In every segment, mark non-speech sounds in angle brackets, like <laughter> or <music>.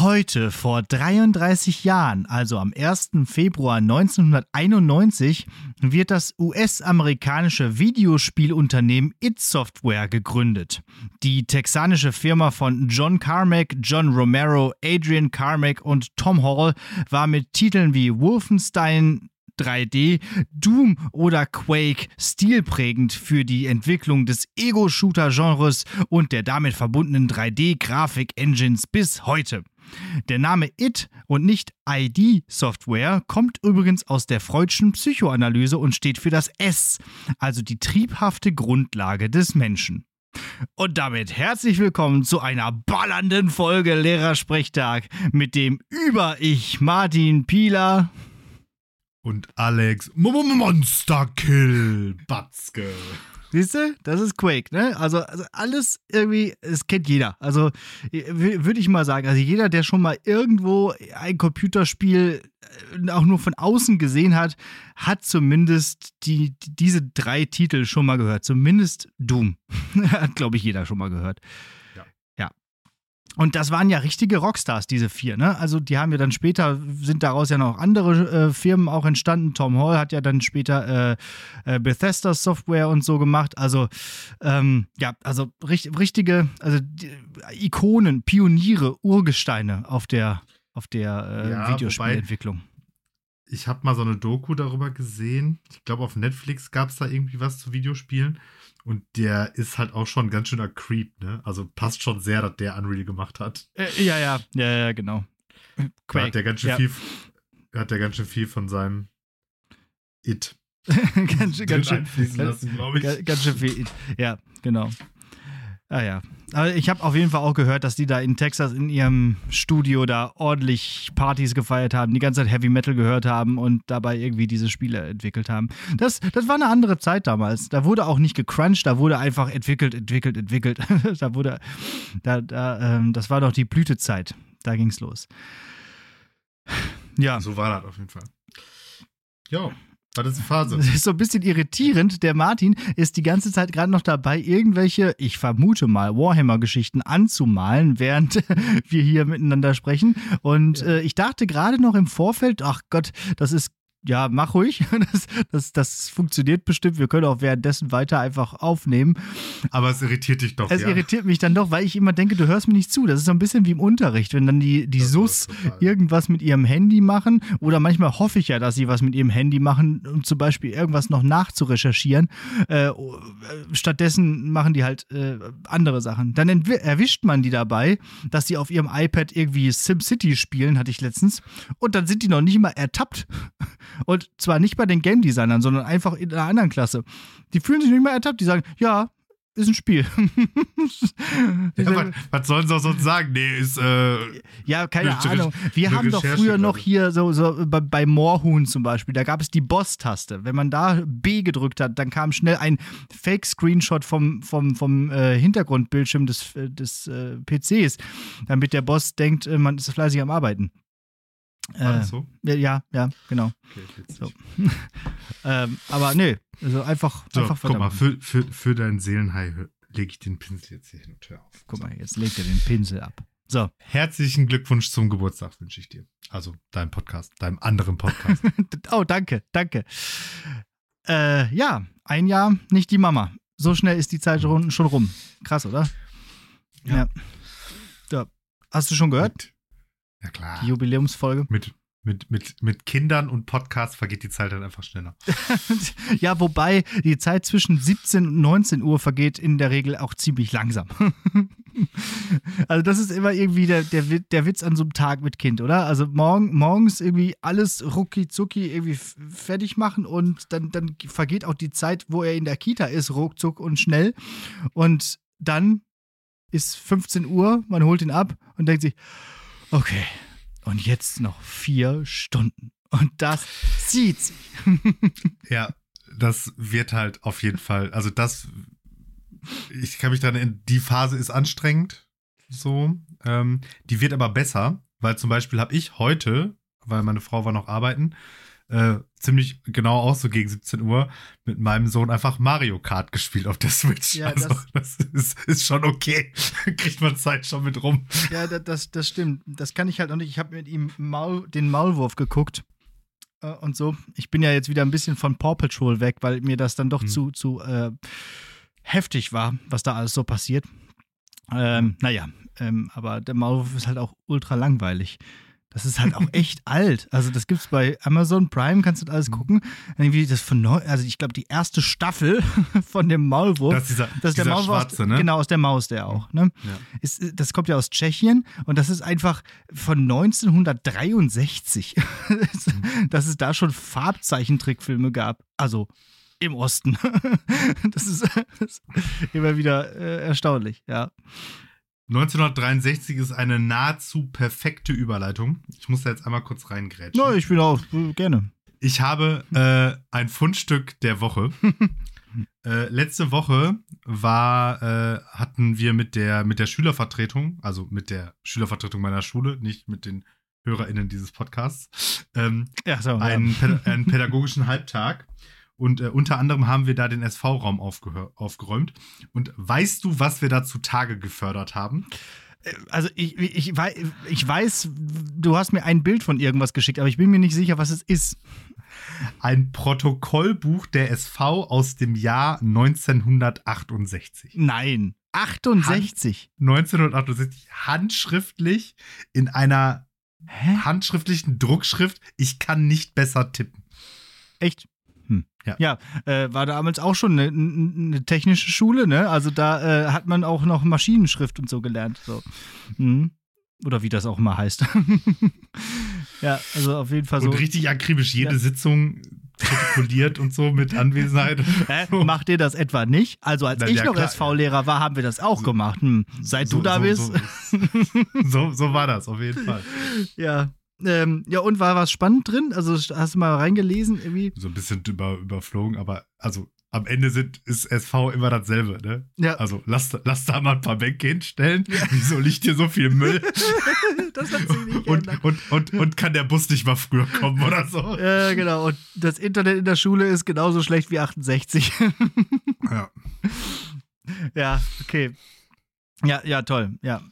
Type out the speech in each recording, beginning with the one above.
Heute, vor 33 Jahren, also am 1. Februar 1991, wird das US-amerikanische Videospielunternehmen It Software gegründet. Die texanische Firma von John Carmack, John Romero, Adrian Carmack und Tom Hall war mit Titeln wie Wolfenstein, 3D, Doom oder Quake stilprägend für die Entwicklung des Ego-Shooter-Genres und der damit verbundenen 3D-Grafik-Engines bis heute. Der Name IT und nicht ID-Software kommt übrigens aus der Freudschen Psychoanalyse und steht für das S, also die triebhafte Grundlage des Menschen. Und damit herzlich willkommen zu einer ballernden Folge Lehrersprechtag mit dem Über-Ich Martin Pieler und Alex Monsterkill Batzke. Siehst du, das ist Quake, ne? Also, also alles irgendwie, es kennt jeder. Also würde ich mal sagen, also jeder, der schon mal irgendwo ein Computerspiel äh, auch nur von außen gesehen hat, hat zumindest die, diese drei Titel schon mal gehört. Zumindest Doom. <laughs> hat, glaube ich, jeder schon mal gehört. Und das waren ja richtige Rockstars, diese vier. Ne? Also die haben ja dann später, sind daraus ja noch andere äh, Firmen auch entstanden. Tom Hall hat ja dann später äh, äh, Bethesda Software und so gemacht. Also ähm, ja, also richt, richtige, also die, Ikonen, Pioniere, Urgesteine auf der, auf der äh, ja, Videospielentwicklung. Ich habe mal so eine Doku darüber gesehen. Ich glaube, auf Netflix gab es da irgendwie was zu Videospielen. Und der ist halt auch schon ganz schöner Creep, ne? Also passt schon sehr, dass der Unreal gemacht hat. Äh, ja, ja, ja, ja, genau. Quake. Hat der ganz schön ja. viel, hat der ganz schön viel von seinem It. ganz, <laughs> ganz, schön, lassen, ganz, ganz schön viel It. Ja, genau. Ah ja. Aber ich habe auf jeden Fall auch gehört, dass die da in Texas in ihrem Studio da ordentlich Partys gefeiert haben, die ganze Zeit Heavy Metal gehört haben und dabei irgendwie diese Spiele entwickelt haben. Das, das war eine andere Zeit damals. Da wurde auch nicht gecrunched, da wurde einfach entwickelt, entwickelt, entwickelt. <laughs> da wurde, da, da, ähm, das war doch die Blütezeit. Da ging's los. Ja. So war das auf jeden Fall. Ja. Das eine Phase? Das ist so ein bisschen irritierend. Der Martin ist die ganze Zeit gerade noch dabei, irgendwelche, ich vermute mal, Warhammer-Geschichten anzumalen, während <laughs> wir hier miteinander sprechen. Und ja. äh, ich dachte gerade noch im Vorfeld, ach Gott, das ist ja, mach ruhig. <laughs> Das, das, das funktioniert bestimmt. Wir können auch währenddessen weiter einfach aufnehmen. Aber es irritiert dich doch. Es ja. irritiert mich dann doch, weil ich immer denke, du hörst mir nicht zu. Das ist so ein bisschen wie im Unterricht, wenn dann die, die SUS irgendwas mit ihrem Handy machen. Oder manchmal hoffe ich ja, dass sie was mit ihrem Handy machen, um zum Beispiel irgendwas noch nachzurecherchieren. Äh, stattdessen machen die halt äh, andere Sachen. Dann erwischt man die dabei, dass sie auf ihrem iPad irgendwie SimCity spielen, hatte ich letztens. Und dann sind die noch nicht mal ertappt. Und zwar nicht bei den Game Designern, sondern einfach in einer anderen Klasse. Die fühlen sich nicht mehr ertappt, die sagen, ja, ist ein Spiel. <laughs> ja, was, was, sollen sie auch sonst sagen? Nee, ist. Äh, ja, keine Ahnung. Wir haben doch früher noch hier so, so bei, bei Moorhuhn zum Beispiel, da gab es die Boss-Taste. Wenn man da B gedrückt hat, dann kam schnell ein Fake-Screenshot vom, vom, vom äh, Hintergrundbildschirm des, äh, des äh, PCs, damit der Boss denkt, äh, man ist fleißig am Arbeiten. Äh, so? Ja, ja, genau. Okay, so. <laughs> ähm, aber nö, also einfach. So, einfach guck mal, für, für, für deinen Seelenhai lege ich den Pinsel jetzt hier hin und her auf. Guck mal, jetzt legt er den Pinsel ab. So. Herzlichen Glückwunsch zum Geburtstag wünsche ich dir. Also deinem Podcast, deinem anderen Podcast. <laughs> oh, danke, danke. Äh, ja, ein Jahr, nicht die Mama. So schnell ist die Zeit schon, schon rum. Krass, oder? Ja. ja. ja. Hast du schon gehört? Ja, klar. Die Jubiläumsfolge. Mit, mit, mit, mit Kindern und Podcasts vergeht die Zeit dann einfach schneller. <laughs> ja, wobei die Zeit zwischen 17 und 19 Uhr vergeht in der Regel auch ziemlich langsam. <laughs> also, das ist immer irgendwie der, der, der Witz an so einem Tag mit Kind, oder? Also, morgen, morgens irgendwie alles rucki zucki irgendwie fertig machen und dann, dann vergeht auch die Zeit, wo er in der Kita ist, ruckzuck und schnell. Und dann ist 15 Uhr, man holt ihn ab und denkt sich, Okay, und jetzt noch vier Stunden. Und das zieht sich. <laughs> ja, das wird halt auf jeden Fall, also das, ich kann mich daran erinnern, die Phase ist anstrengend, so. Ähm, die wird aber besser, weil zum Beispiel habe ich heute, weil meine Frau war noch arbeiten, äh, ziemlich genau auch so gegen 17 Uhr mit meinem Sohn einfach Mario Kart gespielt auf der Switch. Ja, also das- das, ist, ist schon okay. <laughs> Kriegt man Zeit schon mit rum. Ja, da- das, das stimmt. Das kann ich halt noch nicht. Ich habe mit ihm Maul, den Maulwurf geguckt äh, und so. Ich bin ja jetzt wieder ein bisschen von Paw Patrol weg, weil mir das dann doch Hm. zu, zu äh, heftig war, was da alles so passiert. Ähm, naja, ähm, aber der Maulwurf ist halt auch ultra langweilig. Das ist halt auch echt <laughs> alt. Also das gibt's bei Amazon Prime, kannst du das alles gucken. Irgendwie das von neu, also ich glaube die erste Staffel <laughs> von dem Maulwurf. Das ist dieser, Das ist der Maulwurf Schwarze, ne? Genau, aus der Maus, der auch. Ne? Ja. Ist, das kommt ja aus Tschechien und das ist einfach von 1963, <laughs> dass es da schon Farbzeichentrickfilme gab. Also im Osten. Das ist, das ist immer wieder äh, erstaunlich, ja. 1963 ist eine nahezu perfekte Überleitung. Ich muss da jetzt einmal kurz reingrätschen. Na, ich bin auch äh, gerne. Ich habe äh, ein Fundstück der Woche. <laughs> äh, letzte Woche war, äh, hatten wir mit der, mit der Schülervertretung, also mit der Schülervertretung meiner Schule, nicht mit den HörerInnen dieses Podcasts, ähm, Ja, so. einen, Päd einen pädagogischen Halbtag. Und äh, unter anderem haben wir da den SV-Raum aufgeräumt. Und weißt du, was wir da zutage gefördert haben? ja. Also ich, ich, wei- ich weiß, du hast mir ein Bild von irgendwas geschickt, aber ich bin mir nicht sicher, was es ist. Ein Protokollbuch der SV aus dem Jahr 1968. Nein. 68. 1968 handschriftlich in einer Hä? handschriftlichen Druckschrift. Ich kann nicht besser tippen. Echt? Hm. Ja. äh, war damals auch schon eine, eine technische Schule, ne? Also da äh, hat man auch noch Maschinenschrift und so gelernt. So. Mhm. Oder wie das auch immer heißt. <laughs> ja, also auf jeden Fall so. Und richtig akribisch jede Ja. Sitzung protokolliert und so mit Anwesenheit. Hä? Macht ihr das etwa nicht? Also als Na, ich ja, noch. SV-Lehrer war, haben wir das auch So- gemacht. Hm. Seit So- du da so- bist. So, so, so war das, auf jeden <laughs> Fall. Ja. Ähm, ja, und war was spannend drin? Also hast du mal reingelesen irgendwie? So ein bisschen über, überflogen, aber also am Ende sind, ist SV immer dasselbe, ne? Ja, Also lass, lass da mal ein paar Bänke hinstellen. <laughs> Wieso liegt hier so viel Müll? <laughs> das hat sich nicht <laughs> und, und, und, und kann der Bus nicht mal früher kommen oder so? Ja, genau. Und das Internet in der Schule ist genauso schlecht wie 68. Ja. ja, okay. Ja, ja, toll. Ja.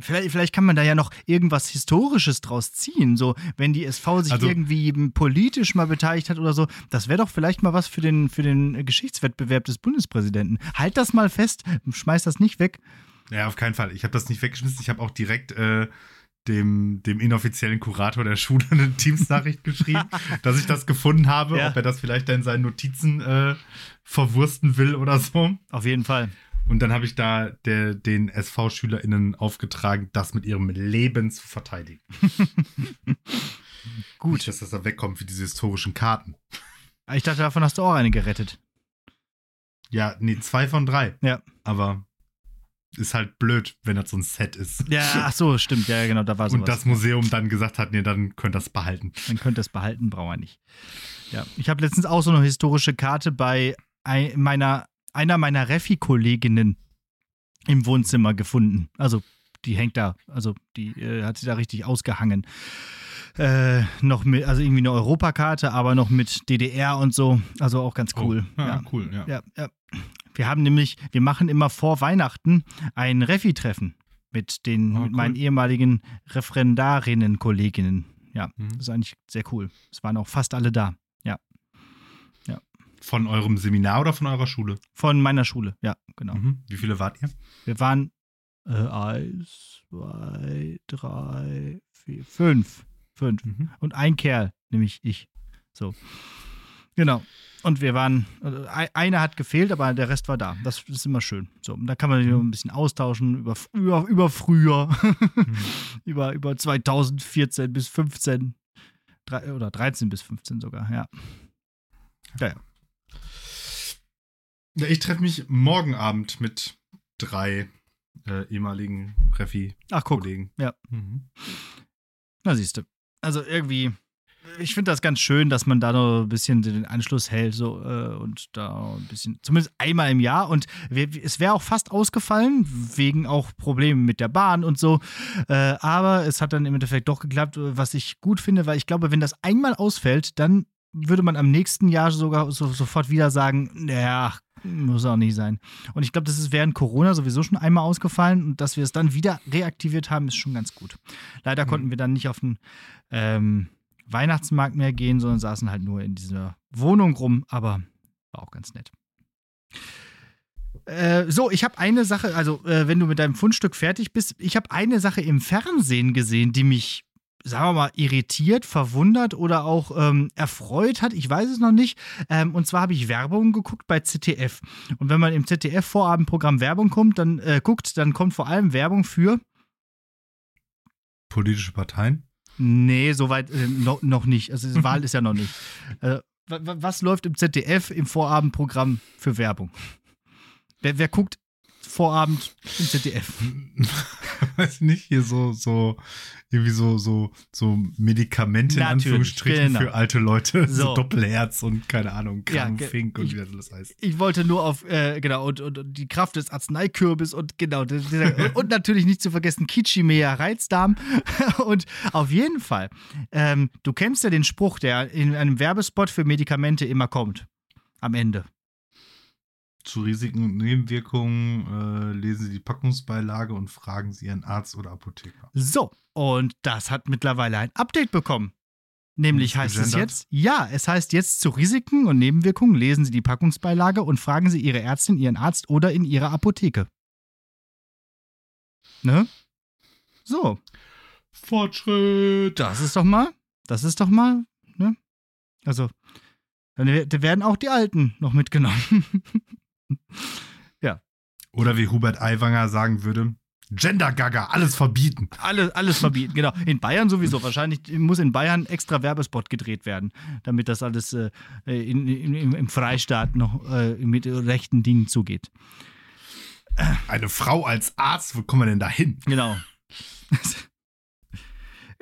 Vielleicht, vielleicht kann man da ja noch irgendwas Historisches draus ziehen. So, wenn die SV sich Also- irgendwie politisch mal beteiligt hat oder so, das wäre doch vielleicht mal was für den, für den Geschichtswettbewerb des Bundespräsidenten. Halt das mal fest, schmeiß das nicht weg. Ja, auf keinen Fall. Ich habe das nicht weggeschmissen. Ich habe auch direkt äh, dem, dem inoffiziellen Kurator der Schule eine Teams-Nachricht <laughs> geschrieben, dass ich das gefunden habe, Ja. ob er das vielleicht da in seinen Notizen äh, verwursten will oder so. Auf jeden Fall. Und dann habe ich da der, den SV-SchülerInnen aufgetragen, das mit ihrem Leben zu verteidigen. <laughs> Gut. Nicht, dass das da wegkommt wie diese historischen Karten. Ich dachte, davon hast du auch eine gerettet. Ja, nee, zwei von drei. Ja. Aber ist halt blöd, wenn das so ein Set ist. Ja, ach so, stimmt. Ja, genau, da war sowas. Und das Museum dann gesagt hat, nee, dann könnt ihr das behalten. Man könnte es behalten, braucht man nicht. Ja, ich habe letztens auch so eine historische Karte bei ein, meiner, einer meiner Refi-Kolleginnen im Wohnzimmer gefunden. Also, die hängt da, also die äh, hat sie da richtig ausgehangen. Äh, noch mit, also irgendwie eine Europakarte, aber noch mit DDR und so. Also auch ganz cool. Oh, ja, ja. cool, ja. Ja, ja. Wir haben nämlich, wir machen immer vor Weihnachten ein Refi-Treffen mit den Oh, mit cool. meinen ehemaligen Referendarinnen, Kolleginnen. Ja, Mhm. das ist eigentlich sehr cool. Es waren auch fast alle da. Von eurem Seminar oder von eurer Schule? Von meiner Schule, ja, genau. Mhm. Wie viele wart ihr? Wir waren äh, eins, zwei, drei, vier, fünf. Fünf. Mhm. Und ein Kerl, nämlich ich. So. Genau. Und wir waren, also ei- einer hat gefehlt, aber der Rest war da. Das ist immer schön. So, und da kann man sich noch ein bisschen austauschen über, über, über früher, <laughs> über, über 2014 bis 15 drei, oder 13 bis 15 sogar, ja. Ja, ja. Ich treffe mich morgen Abend mit drei äh, ehemaligen Refi-Kollegen. Ach, guck, Ja. Ja. Mhm. na siehst du. Also irgendwie, ich finde das ganz schön, dass man da noch ein bisschen den Anschluss hält so, äh, und da ein bisschen, zumindest einmal im Jahr. Und wir, es wäre auch fast ausgefallen, wegen auch Problemen mit der Bahn und so. Äh, aber es hat dann im Endeffekt doch geklappt, was ich gut finde, weil ich glaube, wenn das einmal ausfällt, dann würde man am nächsten Jahr sogar so, sofort wieder sagen, ja, muss auch nicht sein. Und ich glaube, das ist während Corona sowieso schon einmal ausgefallen und dass wir es dann wieder reaktiviert haben, ist schon ganz gut. Leider mhm. konnten wir dann nicht auf den ähm, Weihnachtsmarkt mehr gehen, sondern saßen halt nur in dieser Wohnung rum, aber war auch ganz nett. Äh, so, ich habe eine Sache, also äh, wenn du mit deinem Fundstück fertig bist, ich habe eine Sache im Fernsehen gesehen, die mich, sagen wir mal, irritiert, verwundert oder auch ähm, erfreut hat. Ich weiß es noch nicht. Ähm, und zwar habe ich Werbung geguckt bei ZDF. Und wenn man im ZDF-Vorabendprogramm Werbung kommt, dann äh, guckt, dann kommt vor allem Werbung für politische Parteien. Nee, soweit äh, no, noch nicht. Also die <laughs> Wahl ist ja noch nicht. Äh, was läuft im ZDF im Vorabendprogramm für Werbung? Wer, wer guckt Vorabend im ZDF? Weiß <laughs> nicht, hier so, so irgendwie so, so, so Medikamente in Anführungsstrichen genau. für alte Leute. <laughs> So, so Doppelherz und keine Ahnung, Krampfink ja, und wie das alles heißt. Ich wollte nur auf, äh, genau, und, und, und, die Kraft des Arzneikürbis und genau, und, <laughs> und, natürlich nicht zu vergessen Kichimea Reizdarm. und auf jeden Fall, ähm, du kennst ja den Spruch, der in einem Werbespot für Medikamente immer kommt. Am Ende. Zu Risiken und Nebenwirkungen äh, lesen Sie die Packungsbeilage und fragen Sie Ihren Arzt oder Apotheker. So, und das hat mittlerweile ein Update bekommen. Nämlich heißt es jetzt, ja, es heißt jetzt zu Risiken und Nebenwirkungen lesen Sie die Packungsbeilage und fragen Sie Ihre Ärztin, Ihren Arzt oder in Ihrer Apotheke. Ne? So. Fortschritt. Das ist doch mal, das ist doch mal, ne? Also, dann werden auch die Alten noch mitgenommen. <laughs> ja. Oder wie Hubert Aiwanger sagen würde, Gender Gaga, alles verbieten. Alles, alles verbieten, genau. In Bayern sowieso. Wahrscheinlich muss in Bayern extra Werbespot gedreht werden, damit das alles äh, in, in, im Freistaat noch äh, mit rechten Dingen zugeht. Eine Frau als Arzt, wo kommen wir denn da hin? Genau. <laughs>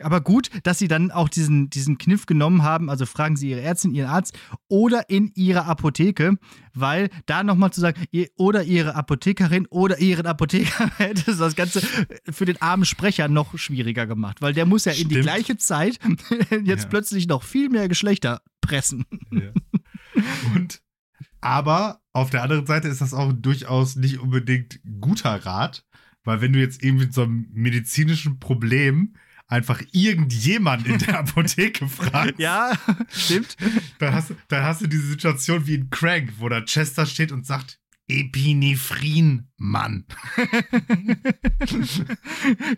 aber gut, dass sie dann auch diesen, diesen Kniff genommen haben. Also fragen sie ihre Ärztin, ihren Arzt oder in ihrer Apotheke, weil da nochmal zu sagen, oder ihre Apothekerin oder ihren Apotheker <laughs> hätte das Ganze für den armen Sprecher noch schwieriger gemacht, weil der muss ja Stimmt. in die gleiche Zeit <laughs> jetzt ja. plötzlich noch viel mehr Geschlechter pressen. Ja. Und aber auf der anderen Seite ist das auch durchaus nicht unbedingt guter Rat, weil wenn du jetzt eben mit so einem medizinischen Problem einfach irgendjemand in der <laughs> Apotheke fragst. Ja, stimmt. Dann hast, dann hast du diese Situation wie in Crank, wo da Chester steht und sagt, Epinephrin, Mann. <laughs>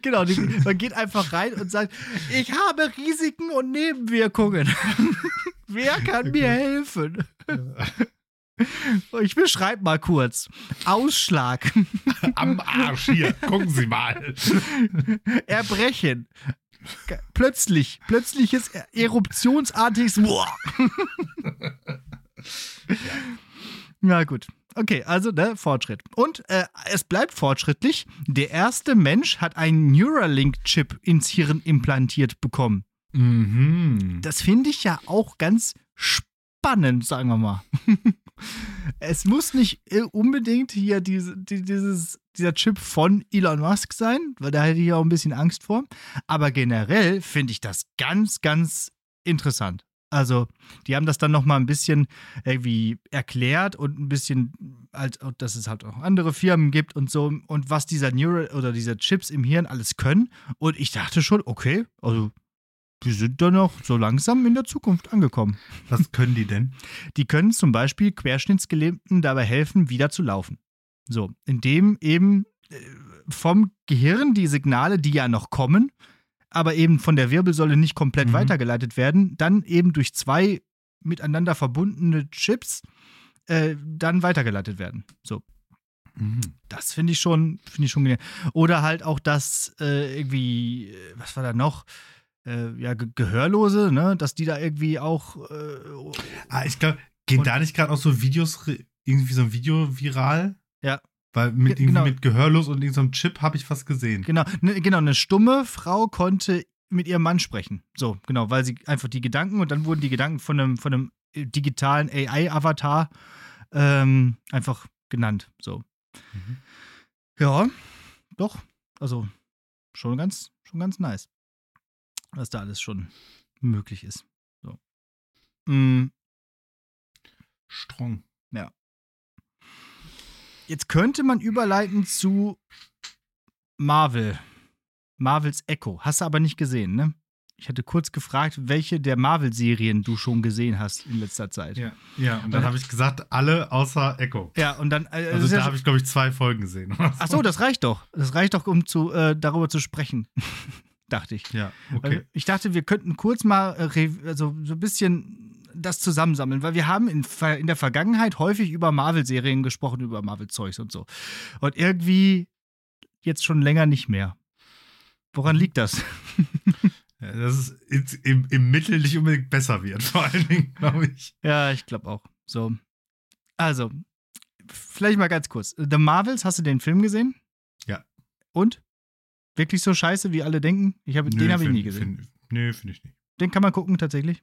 genau, die, man geht einfach rein und sagt, ich habe Risiken und Nebenwirkungen. <laughs> Wer kann mir helfen? Ich beschreibe mal kurz. Ausschlag. Am Arsch hier. Gucken Sie mal. Erbrechen. Plötzlich, plötzliches eruptionsartiges. <laughs> ja. Na gut. Okay, also ne, Fortschritt. Und äh, es bleibt fortschrittlich. Der erste Mensch hat einen Neuralink-Chip ins Hirn implantiert bekommen. Mhm. Das finde ich ja auch ganz spannend, sagen wir mal. <laughs> es muss nicht äh, unbedingt hier diese, dieses dieser Chip von Elon Musk sein, weil da hätte ich auch ein bisschen Angst vor. Aber generell finde ich das ganz, ganz interessant. Also, die haben das dann noch mal ein bisschen irgendwie erklärt und ein bisschen, halt, dass es halt auch andere Firmen gibt und so und was dieser Neural oder diese Chips im Hirn alles können. Und ich dachte schon, okay, also die sind dann noch so langsam in der Zukunft angekommen. Was können die denn? Die können zum Beispiel Querschnittsgelähmten dabei helfen, wieder zu laufen. So, indem eben äh, vom Gehirn die Signale, die ja noch kommen, aber eben von der Wirbelsäule nicht komplett mhm. weitergeleitet werden, dann eben durch zwei miteinander verbundene Chips äh, dann weitergeleitet werden. So. Mhm. Das finde ich schon, finde ich schon Oder halt auch das äh, irgendwie, äh, was war da noch? Äh, ja, Ge Gehörlose, ne, dass die da irgendwie auch. Äh, ah, ich glaube, gehen da nicht gerade auch so Videos, irgendwie so ein Video viral? Ja. Weil mit, genau. mit Gehörlos und irgendeinem Chip habe ich was gesehen. Genau, ne, genau, eine stumme Frau konnte mit ihrem Mann sprechen. So, genau, weil sie einfach die Gedanken und dann wurden die Gedanken von einem, von einem digitalen AI-Avatar ähm, einfach genannt. So. Mhm. Ja, doch. Also schon ganz, schon ganz nice. Was da alles schon möglich ist. So. Mm, Strong. Jetzt könnte man überleiten zu Marvel. Marvels Echo. Hast du aber nicht gesehen, ne? Ich hatte kurz gefragt, welche der Marvel-Serien du schon gesehen hast in letzter Zeit. Ja, ja und dann habe ich gesagt, alle außer Echo. Ja, und dann. Äh, Also ist ja da habe ich, glaube ich, zwei Folgen gesehen. Ach so, das reicht doch. Das reicht doch, um zu, äh, darüber zu sprechen. <laughs> Dachte ich. Ja, okay. Ich dachte, wir könnten kurz mal äh, also so ein bisschen das zusammensammeln, weil wir haben in, in der Vergangenheit häufig über Marvel-Serien gesprochen, über Marvel-Zeugs und so. Und irgendwie jetzt schon länger nicht mehr. Woran liegt das? <laughs> Ja, dass es im, im Mittel nicht unbedingt besser wird, <laughs> vor allen Dingen, glaube ich. Ja, ich glaube auch. So. Also, vielleicht mal ganz kurz. The Marvels, hast du den Film gesehen? Ja. Und? Wirklich so scheiße, wie alle denken? Ich hab, den habe ich nie gesehen. Find, nö, finde ich nicht. Den kann man gucken tatsächlich.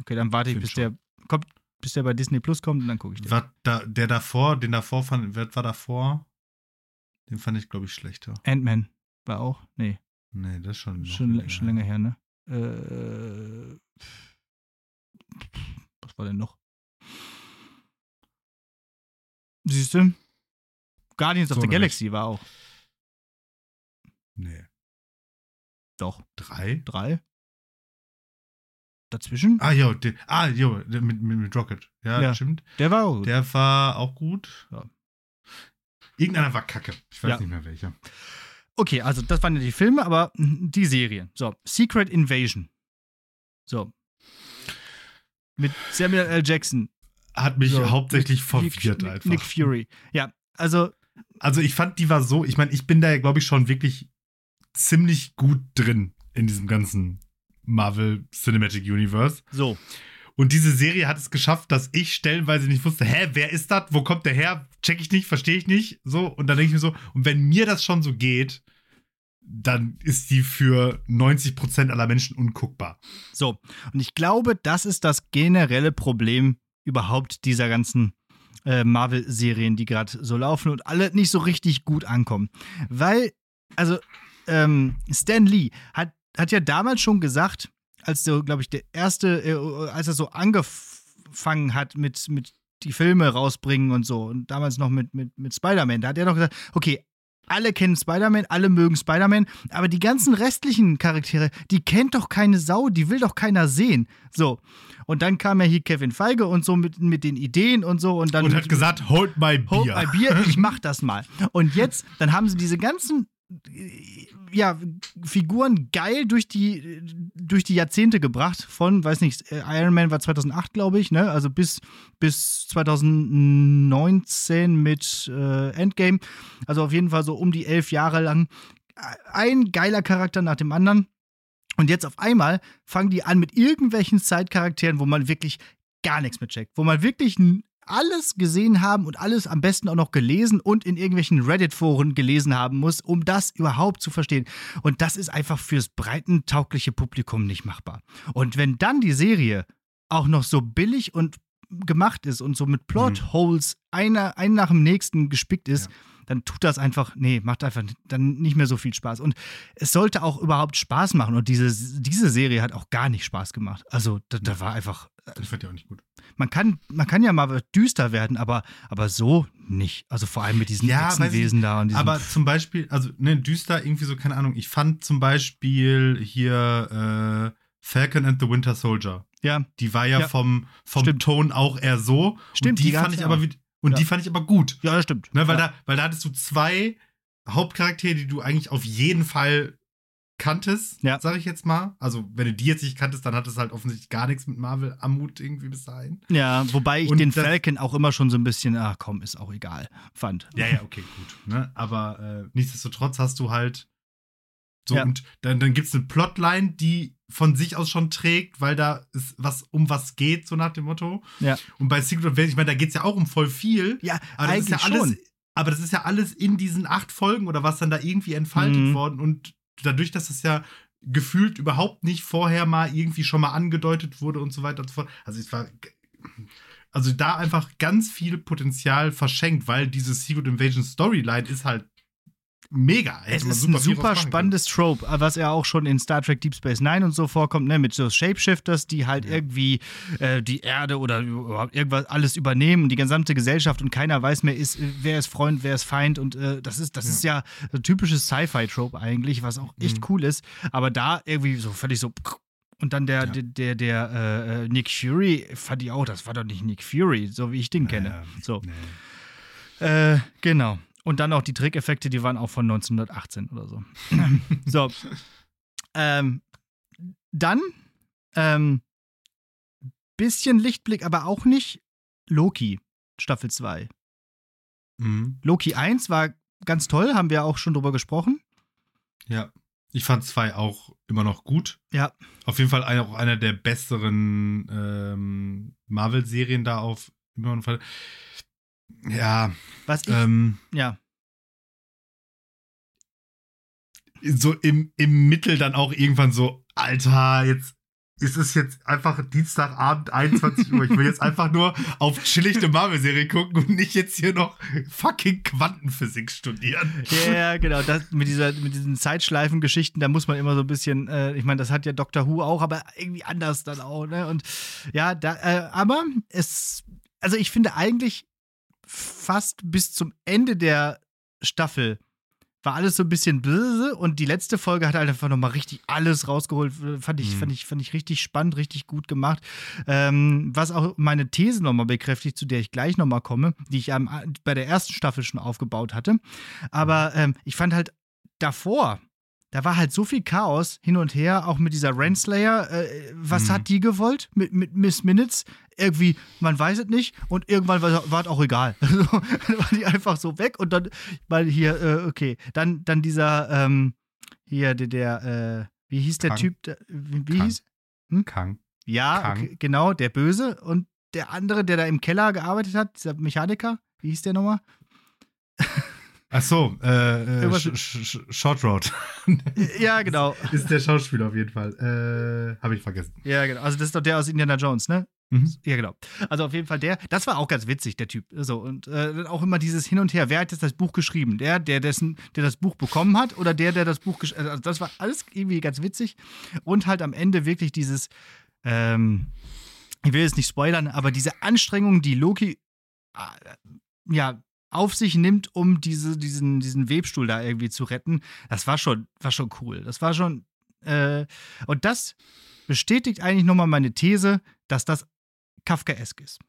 Okay, dann warte ich, bis schon. der kommt, bis der bei Disney Plus kommt und dann gucke ich den. Was da, der davor, den davor fand, wer war davor? Den fand ich, glaube ich, schlechter. Ant-Man war auch. Nee, Nee, das ist schon. schon, länger. schon länger her, ne? Äh, was war denn noch? Siehst du? Guardians of So the eine Galaxy war auch. Nee. Doch. Drei? Drei? Dazwischen? Ah, jo, der, ah, jo, mit, mit, mit Rocket. Ja, Ja. stimmt. Der war auch gut. Der war auch gut. Ja. Irgendeiner war kacke. Ich weiß Ja. nicht mehr welcher. Okay, also das waren ja die Filme, aber die Serien. So, Secret Invasion. So. Mit Samuel L. Jackson. Hat mich So, hauptsächlich Nick- verwirrt Nick, einfach. Nick Fury. Ja, also, Also ich fand, die war so, ich meine, ich bin da ja, glaube ich, schon wirklich ziemlich gut drin in diesem ganzen Marvel Cinematic Universe. so. Und diese Serie hat es geschafft, dass ich stellenweise nicht wusste, hä, wer ist das? Wo kommt der her? Check ich nicht, verstehe ich nicht. So, und dann denke ich mir so, und wenn mir das schon so geht, dann ist die für 90% aller Menschen unguckbar. So. Und ich glaube, das ist das generelle Problem überhaupt dieser ganzen äh, Marvel-Serien, die gerade so laufen und alle nicht so richtig gut ankommen. Weil, also, ähm, Stan Lee hat, hat ja damals schon gesagt, als so, glaube ich, der erste, äh, als er so angefangen hat mit, mit die Filme rausbringen und so, und damals noch mit, mit, mit Spider-Man, da hat er doch gesagt, okay, alle kennen Spider-Man, alle mögen Spider-Man, aber die ganzen restlichen Charaktere, die kennt doch keine Sau, die will doch keiner sehen. So. Und dann kam ja hier Kevin Feige und so mit, mit den Ideen und so und dann. Und hat gesagt, hold my beer. Hold my Bier, ich <laughs> mach das mal. Und jetzt, dann haben sie diese ganzen ja, Figuren geil durch die, durch die Jahrzehnte gebracht. Von, weiß nicht, äh, Iron Man war 2008, glaube ich, ne? Also bis, bis 2019 mit äh, Endgame. Also auf jeden Fall so um die elf Jahre lang. Ein geiler Charakter nach dem anderen. Und jetzt auf einmal fangen die an mit irgendwelchen Zeitcharakteren, wo man wirklich gar nichts mit checkt. Wo man wirklich alles gesehen haben und alles am besten auch noch gelesen und in irgendwelchen Reddit-Foren gelesen haben muss, um das überhaupt zu verstehen. Und das ist einfach fürs breitentaugliche Publikum nicht machbar. Und wenn dann die Serie auch noch so billig und gemacht ist und so mit Plotholes einer, ein nach dem nächsten gespickt ist, Ja. Dann tut das einfach, nee, macht einfach dann nicht mehr so viel Spaß. Und es sollte auch überhaupt Spaß machen. Und diese, diese Serie hat auch gar nicht Spaß gemacht. Also, da, da war einfach, Ich fand die auch nicht gut. man kann, man kann ja mal düster werden, aber, aber so nicht. Also vor allem mit diesen Ja, ich Echsenwesen da und. Aber zum Beispiel, also, ne, düster, irgendwie so, keine Ahnung. Ich fand zum Beispiel hier äh, Falcon and the Winter Soldier. ja, Die war ja, Ja. vom, vom Stimmt. Ton auch eher so. Stimmt, Und die, die fand ich aber auch. Und Ja. die fand ich aber gut. ja, das stimmt. Ne, weil, ja. da, weil da hattest du zwei Hauptcharaktere, die du eigentlich auf jeden Fall kanntest, Ja. sag ich jetzt mal. Also, wenn du die jetzt nicht kanntest, dann hat es halt offensichtlich gar nichts mit Marvel am Hut irgendwie bis dahin. ja, wobei ich Und den Falcon auch immer schon so ein bisschen, ach komm, ist auch egal, fand. Ja, ja, okay, gut. Ne? Aber äh, nichtsdestotrotz hast du halt so Ja. und dann, dann gibt es eine Plotline, die von sich aus schon trägt, weil da ist was um was geht, so nach dem Motto. Ja. Und bei Secret Invasion, ich meine, da geht es ja auch um voll viel. Ja, Aber das eigentlich ist ja alles, schon. aber das ist ja alles in diesen acht Folgen oder was dann da irgendwie entfaltet Mhm. worden. Und dadurch, dass das ja gefühlt überhaupt nicht vorher mal irgendwie schon mal angedeutet wurde und so weiter und so fort. Also es war also da einfach ganz viel Potenzial verschenkt, weil diese Secret Invasion Storyline ist halt mega. Es ist super ein super spannendes. Trope, was ja auch schon in Star Trek Deep Space Nine und so vorkommt, ne, mit so Shapeshifters, die halt ja. irgendwie äh, die Erde oder überhaupt irgendwas alles übernehmen und die gesamte Gesellschaft und keiner weiß mehr, ist, wer ist Freund, wer ist Feind und äh, das ist, das ja. ist ja ein typisches Sci-Fi-Trope eigentlich, was auch echt mhm. cool ist. Aber da irgendwie so völlig so und dann der, ja. der, der, der äh, Nick Fury fand ich auch, das war doch nicht Nick Fury, so wie ich den kenne. Naja, so. Nee. Äh, genau. Und dann auch die Trickeffekte, die waren auch von 1918 oder so. <laughs> so. Ähm, dann, ähm, bisschen Lichtblick, aber auch nicht Loki, Staffel 2. Mhm. Loki 1 war ganz toll, haben wir auch schon drüber gesprochen. Ja. Ich fand 2 auch immer noch gut. Ja. Auf jeden Fall auch einer der besseren ähm, Marvel-Serien da auf. Ja. Was ich, ähm, ja. So im, im Mittel dann auch irgendwann so, Alter, jetzt ist es jetzt einfach Dienstagabend 21 Uhr. Ich will jetzt einfach nur auf chillig eine Marvel-Serie gucken und nicht jetzt hier noch fucking Quantenphysik studieren. Ja, yeah, genau. Das, mit, dieser, mit diesen Zeitschleifen-Geschichten, da muss man immer so ein bisschen, äh, ich meine, das hat ja Doctor Who auch, aber irgendwie anders dann auch, ne? Und ja, da, äh, aber es, also ich finde eigentlich fast bis zum Ende der Staffel war alles so ein bisschen böse und die letzte Folge hat halt einfach nochmal richtig alles rausgeholt. Fand ich, mhm. fand ich, fand ich richtig spannend, richtig gut gemacht. Ähm, was auch meine These nochmal bekräftigt, zu der ich gleich nochmal komme, die ich ähm, bei der ersten Staffel schon aufgebaut hatte. Aber ähm, ich fand halt davor, da war halt so viel Chaos hin und her, auch mit dieser Renslayer. Äh, was mhm. hat die gewollt mit, mit Miss Minutes? Irgendwie, man weiß es nicht. Und irgendwann war, es auch egal. <laughs> dann war die einfach so weg und dann, weil hier, äh, okay. Dann, dann dieser, ähm, hier, der, der äh, wie hieß der Kang. Typ? Der, wie, wie hieß? Hm? Kang. Ja, Kang. Okay, genau, der Böse. Und der andere, der da im Keller gearbeitet hat, dieser Mechaniker, wie hieß der nochmal? <laughs> Ach so, äh, äh Sh Sh Short Road. <laughs> ja, genau. Ist der Schauspieler auf jeden Fall. Äh, Habe ich vergessen. Ja, genau. Also das ist doch der aus Indiana Jones, ne? Mhm. Ja, genau. Also auf jeden Fall der, das war auch ganz witzig, der Typ. So, und äh, auch immer dieses Hin und Her. Wer hat jetzt das Buch geschrieben? Der, der dessen, der das Buch bekommen hat oder der, der das Buch geschrieben hat? Also das war alles irgendwie ganz witzig. Und halt am Ende wirklich dieses, ähm, ich will jetzt nicht spoilern, aber diese Anstrengung, die Loki äh, ja, auf sich nimmt, um diese, diesen, diesen Webstuhl da irgendwie zu retten, das war schon, war schon cool. Das war schon. Äh, und das bestätigt eigentlich nochmal meine These, dass das Kafkaesk ist.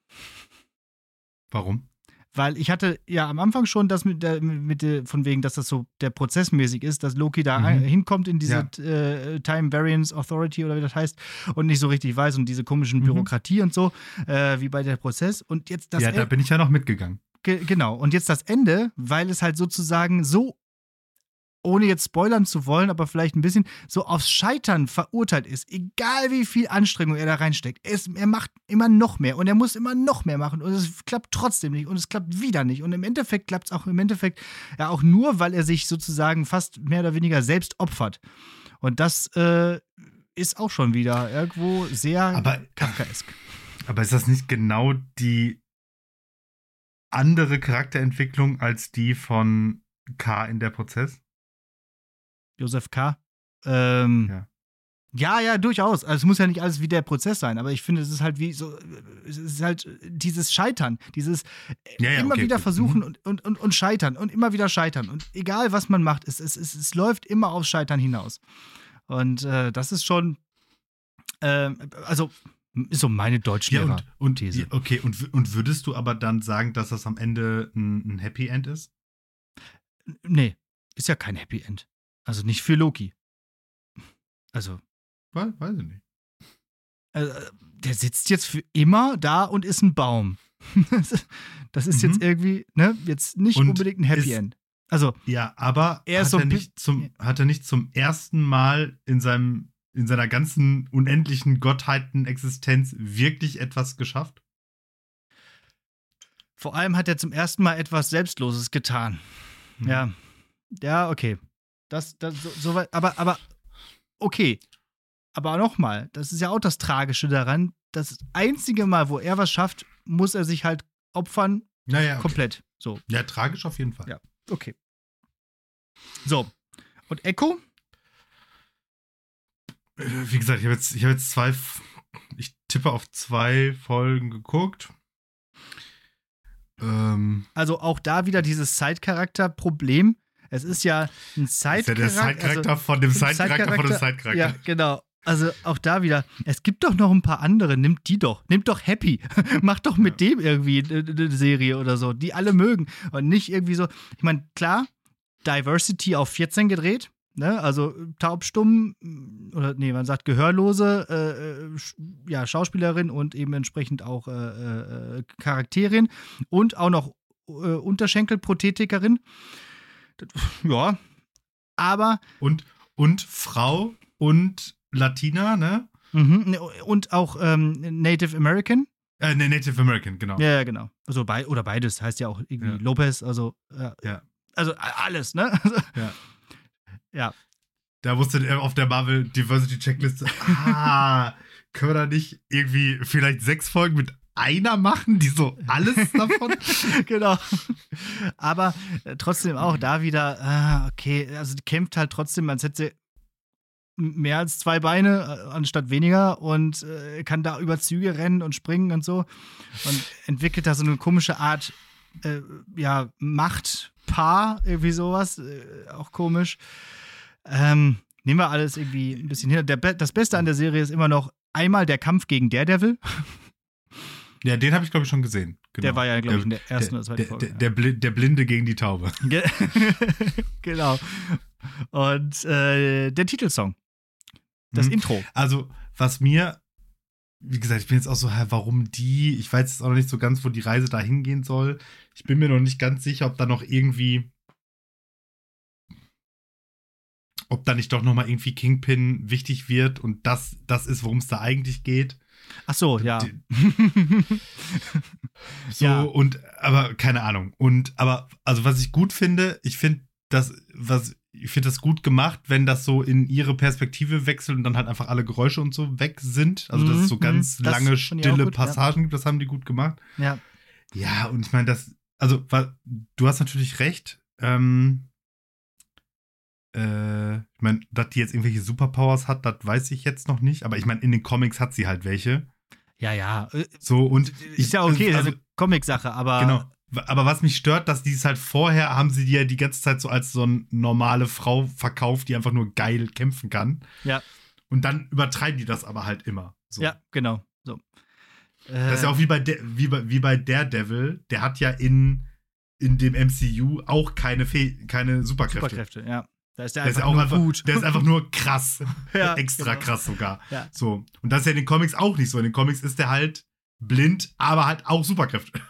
Warum? Weil ich hatte ja am Anfang schon das mit der, mit der, von wegen, dass das so der prozessmäßig ist, dass Loki da mhm. hinkommt in diese ja. äh, Time Variance Authority oder wie das heißt und nicht so richtig weiß und diese komischen mhm. Bürokratie und so, äh, wie bei der Prozess. Und jetzt das. Ja, da bin ich ja noch mitgegangen. Ge genau. Und jetzt das Ende, weil es halt sozusagen so, ohne jetzt spoilern zu wollen, aber vielleicht ein bisschen, so aufs Scheitern verurteilt ist. Egal wie viel Anstrengung er da reinsteckt. Er, ist, er macht immer noch mehr und er muss immer noch mehr machen. Und es klappt trotzdem nicht und es klappt wieder nicht. Und im Endeffekt klappt es auch im Endeffekt ja auch nur, weil er sich sozusagen fast mehr oder weniger selbst opfert. Und das äh, ist auch schon wieder irgendwo sehr aber, Kafkaesk. Aber ist das nicht genau die andere Charakterentwicklung als die von K in der Prozess? Josef K. Ähm, ja. Ja, ja, durchaus. Also es muss ja nicht alles wie der Prozess sein, aber ich finde, es ist halt wie so, es ist halt dieses Scheitern, dieses ja, ja, immer okay, wieder okay. versuchen mhm. und, und, und, und scheitern und immer wieder scheitern. Und egal was man macht, es, es, es, es läuft immer aufs Scheitern hinaus. Und äh, das ist schon, äh, also ist so meine Deutschlehrer. Ja, und, und These. Okay, und, und würdest du aber dann sagen, dass das am Ende ein, ein Happy End ist? Nee, ist ja kein Happy End. Also nicht für Loki. Also. Weiß, weiß ich nicht. Also, der sitzt jetzt für immer da und ist ein Baum. <laughs> das ist mhm. jetzt irgendwie, ne, jetzt nicht und unbedingt ein Happy ist, End. Also. Ja, aber er hat, so er nicht zum, hat er nicht zum ersten Mal in seinem in seiner ganzen unendlichen Gottheiten-Existenz wirklich etwas geschafft? Vor allem hat er zum ersten Mal etwas Selbstloses getan. Hm. Ja. Ja, okay. Das, das, so, so weit, aber, aber okay. Aber nochmal, das ist ja auch das Tragische daran. Das einzige Mal, wo er was schafft, muss er sich halt opfern, Naja, okay. komplett. So, Ja, tragisch auf jeden Fall. Ja. okay. So. Und Echo? Äh, Wie gesagt, ich habe jetzt, ich hab jetzt zwei, ich tippe auf zwei Folgen geguckt. Ähm, Also auch da wieder dieses Side-Charakter-Problem. Es ist ja ein ist ja der Side-Charakter. Side-Charakter also, von dem Side-Charakter von dem Side-Charakter- Side-Charakter. Ja, genau. Also auch da wieder, es gibt doch noch ein paar andere, nimmt die doch. Nimmt doch Happy. <laughs> Macht doch mit dem irgendwie eine Serie oder so, die alle mögen. Und nicht irgendwie so, ich meine, klar, Diversity auf 14 gedreht. Ne? Also taubstumm oder nee, man sagt gehörlose äh, äh, Sch- ja, Schauspielerin und eben entsprechend auch äh, äh, äh, Charakterin und auch noch äh, Unterschenkelprothetikerin. <laughs> Ja, aber Und, und Frau und Latina, ne? Mhm, ne, und auch ähm, Native American. Äh, ne, Native American, genau. Ja, genau. Also bei, oder beides heißt ja auch irgendwie Ja. Lopez, also ja. Ja. Also alles, ne? <laughs> Also, Ja. ja. Da wusste er auf der Marvel Diversity Checkliste, ah, können wir da nicht irgendwie vielleicht sechs Folgen mit einer machen, die so alles <laughs> davon? genau. Aber äh, trotzdem auch da wieder, ah, okay, also die kämpft halt trotzdem, als hätte sie mehr als zwei Beine äh, anstatt weniger und äh, kann da über Züge rennen und springen und so und entwickelt da so eine komische Art, äh, ja, Machtpaar, irgendwie sowas, äh, auch komisch. Ähm, nehmen wir alles irgendwie ein bisschen hin. Be- das Beste an der Serie ist immer noch einmal der Kampf gegen Daredevil. Ja, den habe ich, glaube ich, schon gesehen. Genau. Der war ja, glaube ich, in Der- ersten der, oder zweiten Folge. der, ja. der, Bli- der Blinde gegen die Taube. <laughs> Ge <laughs> genau. Und äh, der Titelsong. Das Mhm. Intro. Also, was mir, wie gesagt, ich bin jetzt auch so, warum die? Ich weiß jetzt auch noch nicht so ganz, wo die Reise da hingehen soll. Ich bin mir noch nicht ganz sicher, ob da noch irgendwie, ob da nicht doch noch mal irgendwie Kingpin wichtig wird und das, das ist, worum es da eigentlich geht. Ach so, ja. <laughs> So, Ja. und, aber keine Ahnung. Und, aber, also, was ich gut finde, ich finde das, was, ich finde das gut gemacht, wenn das so in ihre Perspektive wechselt und dann halt einfach alle Geräusche und so weg sind. Also, dass es so Mhm, ganz mhm. Das lange, stille gut, ja. Passagen gibt, das haben die gut gemacht. ja. Ja, und ich meine, das, also, du hast natürlich recht. Ähm, äh, ich meine, dass die jetzt irgendwelche Superpowers hat, das weiß ich jetzt noch nicht. Aber ich meine, in den Comics hat sie halt welche. Ja, ja. Äh, So, und Ist ja okay, also, eine Comic-Sache, aber. Genau. Aber was mich stört, dass die es halt vorher haben sie die ja die ganze Zeit so als so eine normale Frau verkauft, die einfach nur geil kämpfen kann. Ja. Und dann übertreiben die das aber halt immer. So. Ja, genau. So. Äh, Das ist ja auch wie bei, der, wie bei, wie bei Daredevil, der hat ja in, in dem MCU auch keine, Fe keine Superkräfte. Superkräfte, ja. Da ist der, Der ist einfach ja auch nur einfach, gut. der ist einfach nur krass. <laughs> Ja, Extra genau. krass sogar. Ja. So. Und das ist ja in den Comics auch nicht so. In den Comics ist der halt blind, aber halt auch Superkräfte. <laughs>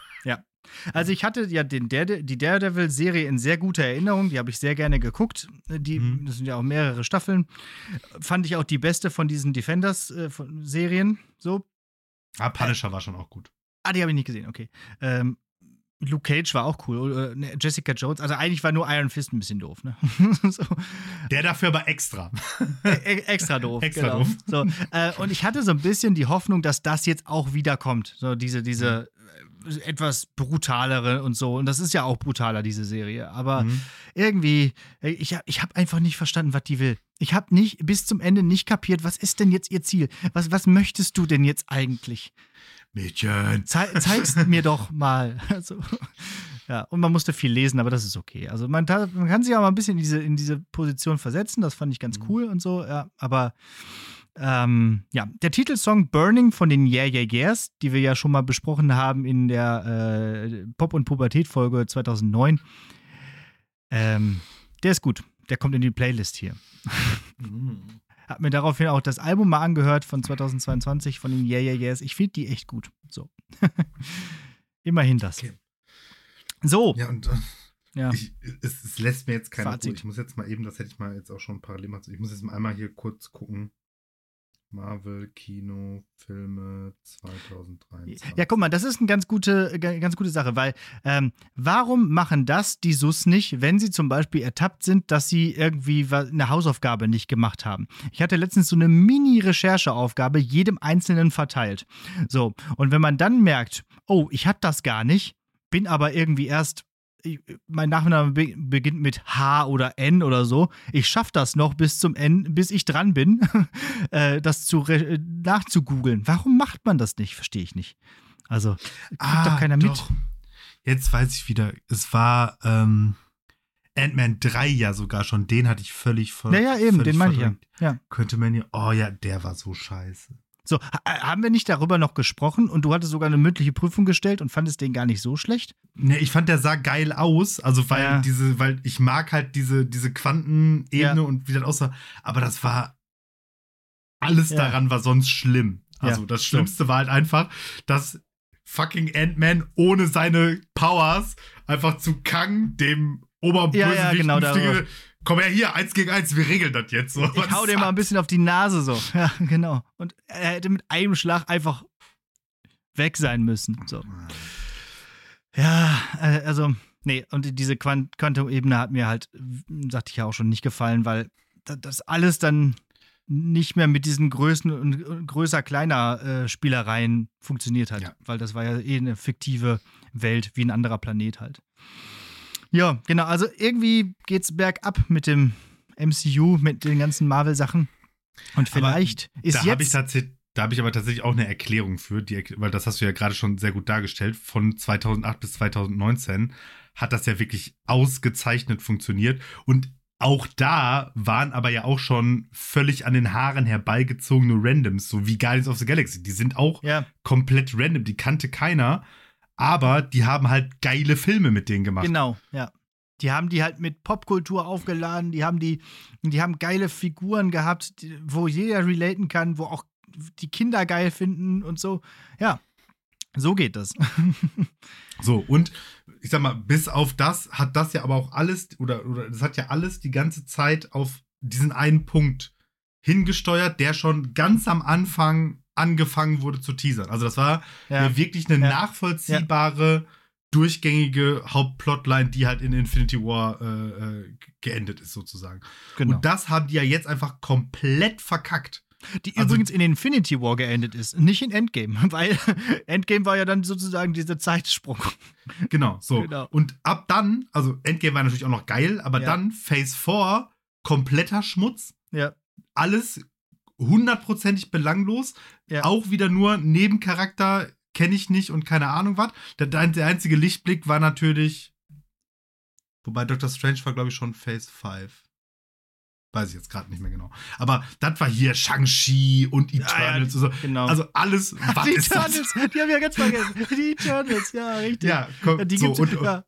Also ich hatte ja den Dare, die Daredevil-Serie in sehr guter Erinnerung, die habe ich sehr gerne geguckt. Die, Mhm. Das sind ja auch mehrere Staffeln. Fand ich auch die beste von diesen Defenders-Serien. so. Ah, Punisher war schon auch gut. Ah, die habe ich nicht gesehen, okay. Ähm, Luke Cage war auch cool. Ne, Jessica Jones. Also eigentlich war nur Iron Fist ein bisschen doof, ne? <laughs> so. Der dafür aber extra. E- e- extra doof. <laughs> Extra genau. doof. So, äh, und ich hatte so ein bisschen die Hoffnung, dass das jetzt auch wieder kommt. So diese, diese äh, etwas brutalere und so. Und das ist ja auch brutaler, diese Serie. Aber Mhm. irgendwie, äh, ich, ich habe einfach nicht verstanden, was die will. Ich habe nicht bis zum Ende nicht kapiert, was ist denn jetzt ihr Ziel? Was, was möchtest du denn jetzt eigentlich? Mädchen. Zei zeig's mir doch mal. <laughs> Also, ja, und man musste viel lesen, aber das ist okay. Also man, man kann sich auch mal ein bisschen in diese, in diese Position versetzen, das fand ich ganz Mhm. cool und so, ja, aber ähm, ja, der Titelsong Burning von den Yeah Yeah Yeahs, die wir ja schon mal besprochen haben in der äh, Pop- und Pubertät-Folge 2009, ähm, der ist gut. Der kommt in die Playlist hier. Mhm. Hab mir daraufhin auch das Album mal angehört von 2022 von den Yeah Yeah Yeahs. Ich finde die echt gut. So. <laughs> Immerhin das. Okay. So. Ja, und äh, Ja. ich, es, es lässt mir jetzt keine Fazit. Ruhe. Ich muss jetzt mal eben, das hätte ich mal jetzt auch schon parallel gemacht. Ich muss jetzt mal einmal hier kurz gucken, Marvel Kino Filme 2023. Ja, guck mal, das ist eine ganz gute, ganz gute Sache, weil ähm, warum machen das die SUS nicht, wenn sie zum Beispiel ertappt sind, dass sie irgendwie eine Hausaufgabe nicht gemacht haben? Ich hatte letztens so eine Mini-Rechercheaufgabe jedem Einzelnen verteilt. So, und wenn man dann merkt, oh, ich hatte das gar nicht, bin aber irgendwie erst mein Nachname beginnt mit H oder N oder so. Ich schaffe das noch bis zum N, bis ich dran bin, <laughs> äh, das zu nachzugoogeln. Warum macht man das nicht? Verstehe ich nicht. Also, kriegt ah, doch keiner doch. mit. Jetzt weiß ich wieder. Es war ähm, Ant-Man 3 ja sogar schon. Den hatte ich völlig ver Ja, ja, eben, den meine ich ja. ja. Könnte man ja. Oh ja, der war so scheiße. So, haben wir nicht darüber noch gesprochen und du hattest sogar eine mündliche Prüfung gestellt und fandest den gar nicht so schlecht? Nee, ich fand der sah geil aus, also weil ja. diese, weil ich mag halt diese, diese Quantenebene ja. und wie das aussah, aber das war alles ja. daran war sonst schlimm. Also das Schlimmste war halt einfach, dass fucking Ant-Man ohne seine Powers einfach zu Kang, dem Oberbösewicht, ja, ja, genau, komm her hier, eins gegen eins, wir regeln das jetzt. So. Ich hau dir mal ein bisschen auf die Nase so. <laughs> Ja, genau. Und er hätte mit einem Schlag einfach weg sein müssen. So. Ja, äh, also, nee, und diese Quantum-Ebene hat mir halt, sagte ich ja auch schon, nicht gefallen, weil das alles dann nicht mehr mit diesen Größen und größer-kleiner äh, Spielereien funktioniert hat. Ja. Weil das war ja eh eine fiktive Welt, wie ein anderer Planet halt. Ja, genau. Also irgendwie geht's bergab mit dem MCU, mit den ganzen Marvel-Sachen. Und vielleicht aber ist da jetzt. Hab ich da habe ich aber tatsächlich auch eine Erklärung für, die, weil das hast du ja gerade schon sehr gut dargestellt. Von 2008 bis 2019 hat das ja wirklich ausgezeichnet funktioniert. Und auch da waren aber ja auch schon völlig an den Haaren herbeigezogene Randoms, so wie Guardians of the Galaxy. Die sind auch ja. komplett random, die kannte keiner aber die haben halt geile Filme mit denen gemacht. Genau, ja. Die haben die halt mit Popkultur aufgeladen, die haben die, die haben geile Figuren gehabt, die, wo jeder relaten kann, wo auch die Kinder geil finden und so. Ja, so geht das. <laughs> so, und ich sag mal, bis auf das hat das ja aber auch alles, oder, oder das hat ja alles die ganze Zeit auf diesen einen Punkt hingesteuert, der schon ganz am Anfang angefangen wurde zu teasern. Also das war ja. wirklich eine ja. nachvollziehbare, ja. durchgängige Hauptplotline, die halt in Infinity War äh, äh, geendet ist sozusagen. Genau. Und das haben die ja jetzt einfach komplett verkackt. Die also, übrigens in Infinity War geendet ist, nicht in Endgame, <laughs> weil Endgame war ja dann sozusagen dieser Zeitsprung. Genau, so. Genau. Und ab dann, also Endgame war natürlich auch noch geil, aber dann Phase 4, kompletter Schmutz. Ja. Alles hundertprozentig belanglos. Ja. Auch wieder nur Nebencharakter, kenne ich nicht und keine Ahnung was. Der, der einzige Lichtblick war natürlich. Wobei Doctor Strange war, glaube ich, schon Phase 5. Weiß ich jetzt gerade nicht mehr genau. Aber das war hier Shang-Chi und Eternals. Ja, ja, genau. Also alles, <laughs> was die Eternals, das? die haben wir ja ganz vergessen. Die Eternals, ja, richtig. Ja, komm, ja, die so, und, und,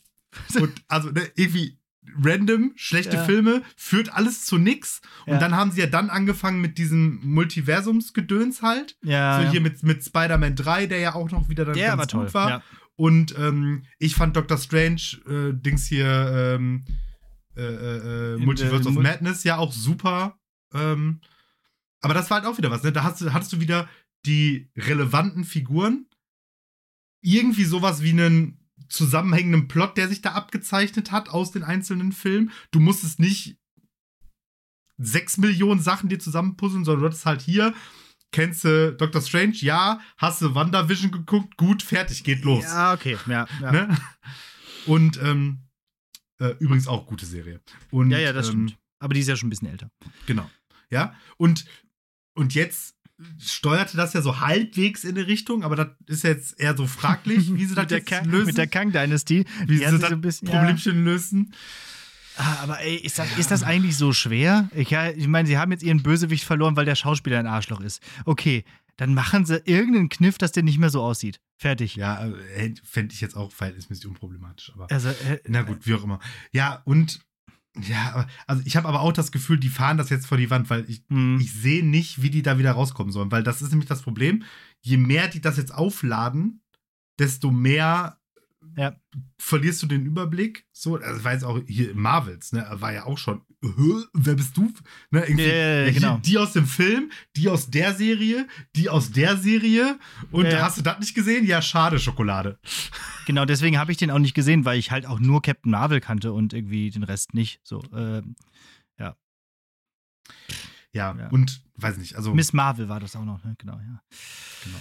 und, also ne, irgendwie random, schlechte ja. Filme, führt alles zu nix. Und ja. dann haben sie ja dann angefangen mit diesem Multiversumsgedöns halt. Ja. So hier mit, mit Spider-Man 3, der ja auch noch wieder dann der ganz gut war. Ja. Und ähm, ich fand Doctor Strange, äh, Dings hier, ähm, äh, äh, äh Multiverse of Madness ja auch super. Ähm, aber das war halt auch wieder was, ne? Da hast du, hattest du wieder die relevanten Figuren. Irgendwie sowas wie einen zusammenhängenden Plot, der sich da abgezeichnet hat aus den einzelnen Filmen. Du musstest nicht sechs Millionen Sachen dir zusammenpuzzeln, sondern du hattest halt hier, kennst du Doctor Strange? Ja. Hast du WandaVision geguckt? Gut, fertig, geht los. Ja, okay. Ja, ja. Ne? Und ähm, äh, übrigens auch gute Serie. Und, ja, ja, das ähm, stimmt. Aber die ist ja schon ein bisschen älter. Genau. Ja. Und, und jetzt steuerte das ja so halbwegs in eine Richtung, aber das ist jetzt eher so fraglich, <laughs> wie sie das jetzt Kang, lösen. Mit der Kang-Dynasty. Wie sie das so ein bisschen, Problemchen ja. lösen. Ah, aber ey, ist das, ist das eigentlich so schwer? Ich, ich meine, sie haben jetzt ihren Bösewicht verloren, weil der Schauspieler ein Arschloch ist. Okay, dann machen sie irgendeinen Kniff, dass der nicht mehr so aussieht. Fertig. Ja, äh, fände ich jetzt auch verhältnismäßig unproblematisch. Aber also, äh, na gut, wie auch immer. Ja, und ja, also ich habe aber auch das Gefühl, die fahren das jetzt vor die Wand, weil ich, mhm. ich sehe nicht, wie die da wieder rauskommen sollen. Weil das ist nämlich das Problem. Je mehr die das jetzt aufladen, desto mehr Ja. verlierst du den Überblick. So, das war jetzt auch hier in Marvels, ne? War ja auch schon, "Hä, wer bist du? Ne, Ja, ja, ja, hier, genau. Die aus dem Film, die aus der Serie, die aus der Serie. Und Ja, ja. hast du das nicht gesehen? Ja, schade, Schokolade. <laughs> Genau, deswegen habe ich den auch nicht gesehen, weil ich halt auch nur Captain Marvel kannte und irgendwie den Rest nicht. So, ähm, Ja, Ja. und weiß nicht, also. Miss Marvel war das auch noch, ne? Genau, ja. Genau.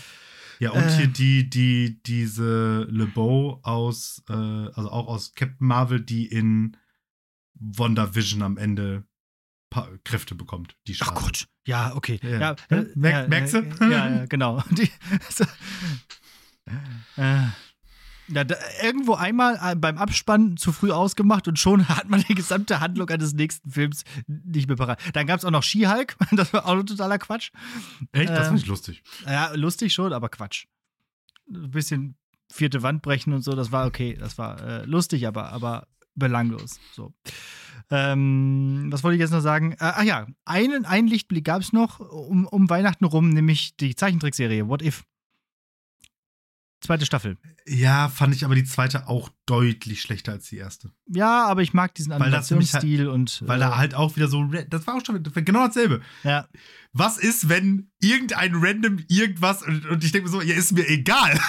Ja, und Äh. hier die, die, diese LeBeau aus, äh, also auch aus Captain Marvel, die in WandaVision am Ende Kräfte bekommt. Die Ach. Gott. Ja, okay. Ja. Ja, Ja, äh, merk- ja, merkst du? äh, Ja, ja, genau. <laughs> Die, so, <laughs> äh, ja, da, irgendwo einmal äh, beim Abspann zu früh ausgemacht und schon <laughs> hat man die gesamte Handlung eines nächsten Films nicht mehr parat. Dann gab es auch noch She-Hulk, <laughs> das war auch totaler Quatsch. Echt? Das Äh, finde ich lustig. Ja, lustig schon, aber Quatsch. Ein bisschen vierte Wand brechen und so, das war okay. Das war äh, lustig, aber, aber belanglos. So. Ähm, was wollte ich jetzt noch sagen? Äh, ach ja, einen, einen Lichtblick gab es noch um, um Weihnachten rum, nämlich die Zeichentrickserie What If. Zweite Staffel. Ja, fand ich aber die zweite auch deutlich schlechter als die erste. Ja, aber ich mag diesen halt- Animationsstil und. Weil äh, da halt auch wieder so, das war auch schon genau dasselbe. Ja, Was ist, wenn irgendein random irgendwas und, und ich denke mir so, ja, ist mir egal.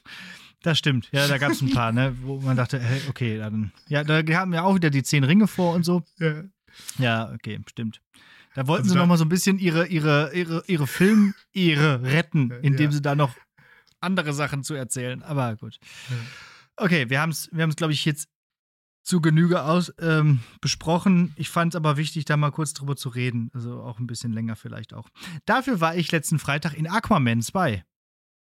<laughs> das stimmt. Ja, da gab es ein paar, ne, wo man dachte, hey, okay, dann. Ja, da haben wir auch wieder die zehn Ringe vor und so. Ja. Ja, okay, stimmt. Da wollten Also sie da- noch mal so ein bisschen ihre, ihre, ihre, ihre Film-Ehre retten, indem Ja. sie da noch andere Sachen zu erzählen. Aber gut. Okay, wir haben es, wir glaube ich, jetzt zu Genüge aus, ähm, besprochen. Ich fand es aber wichtig, da mal kurz drüber zu reden. Also auch ein bisschen länger vielleicht auch. Dafür war ich letzten Freitag in Aquaman 2.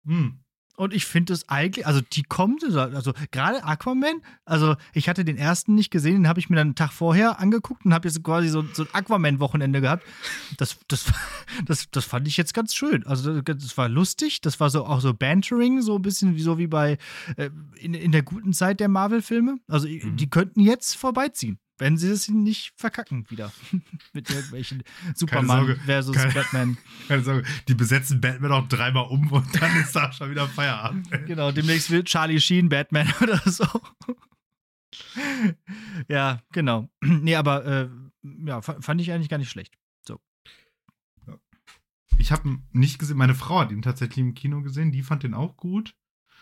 Hm. Und ich finde es eigentlich, also die kommt, also gerade Aquaman, also ich hatte den ersten nicht gesehen, den habe ich mir dann einen Tag vorher angeguckt und habe jetzt quasi so, so ein Aquaman-Wochenende gehabt. Das, das, <laughs> das, das fand ich jetzt ganz schön. Also das, das war lustig, das war so auch so Bantering, so ein bisschen wie so wie bei äh, in, in der guten Zeit der Marvel-Filme. Also Mhm. die könnten jetzt vorbeiziehen. Wenn sie es nicht verkacken wieder. <laughs> Mit irgendwelchen Superman Sorge. versus Keine- Batman. Keine Sorge, die besetzen Batman auch dreimal um und dann ist da schon wieder Feierabend. <laughs> Genau, demnächst wird Charlie Sheen Batman <laughs> oder so. ja, genau. <clears throat> nee, aber äh, ja, fa- fand ich eigentlich gar nicht schlecht. Ich habe ihn nicht gesehen, meine Frau hat ihn tatsächlich im Kino gesehen, die fand den auch gut.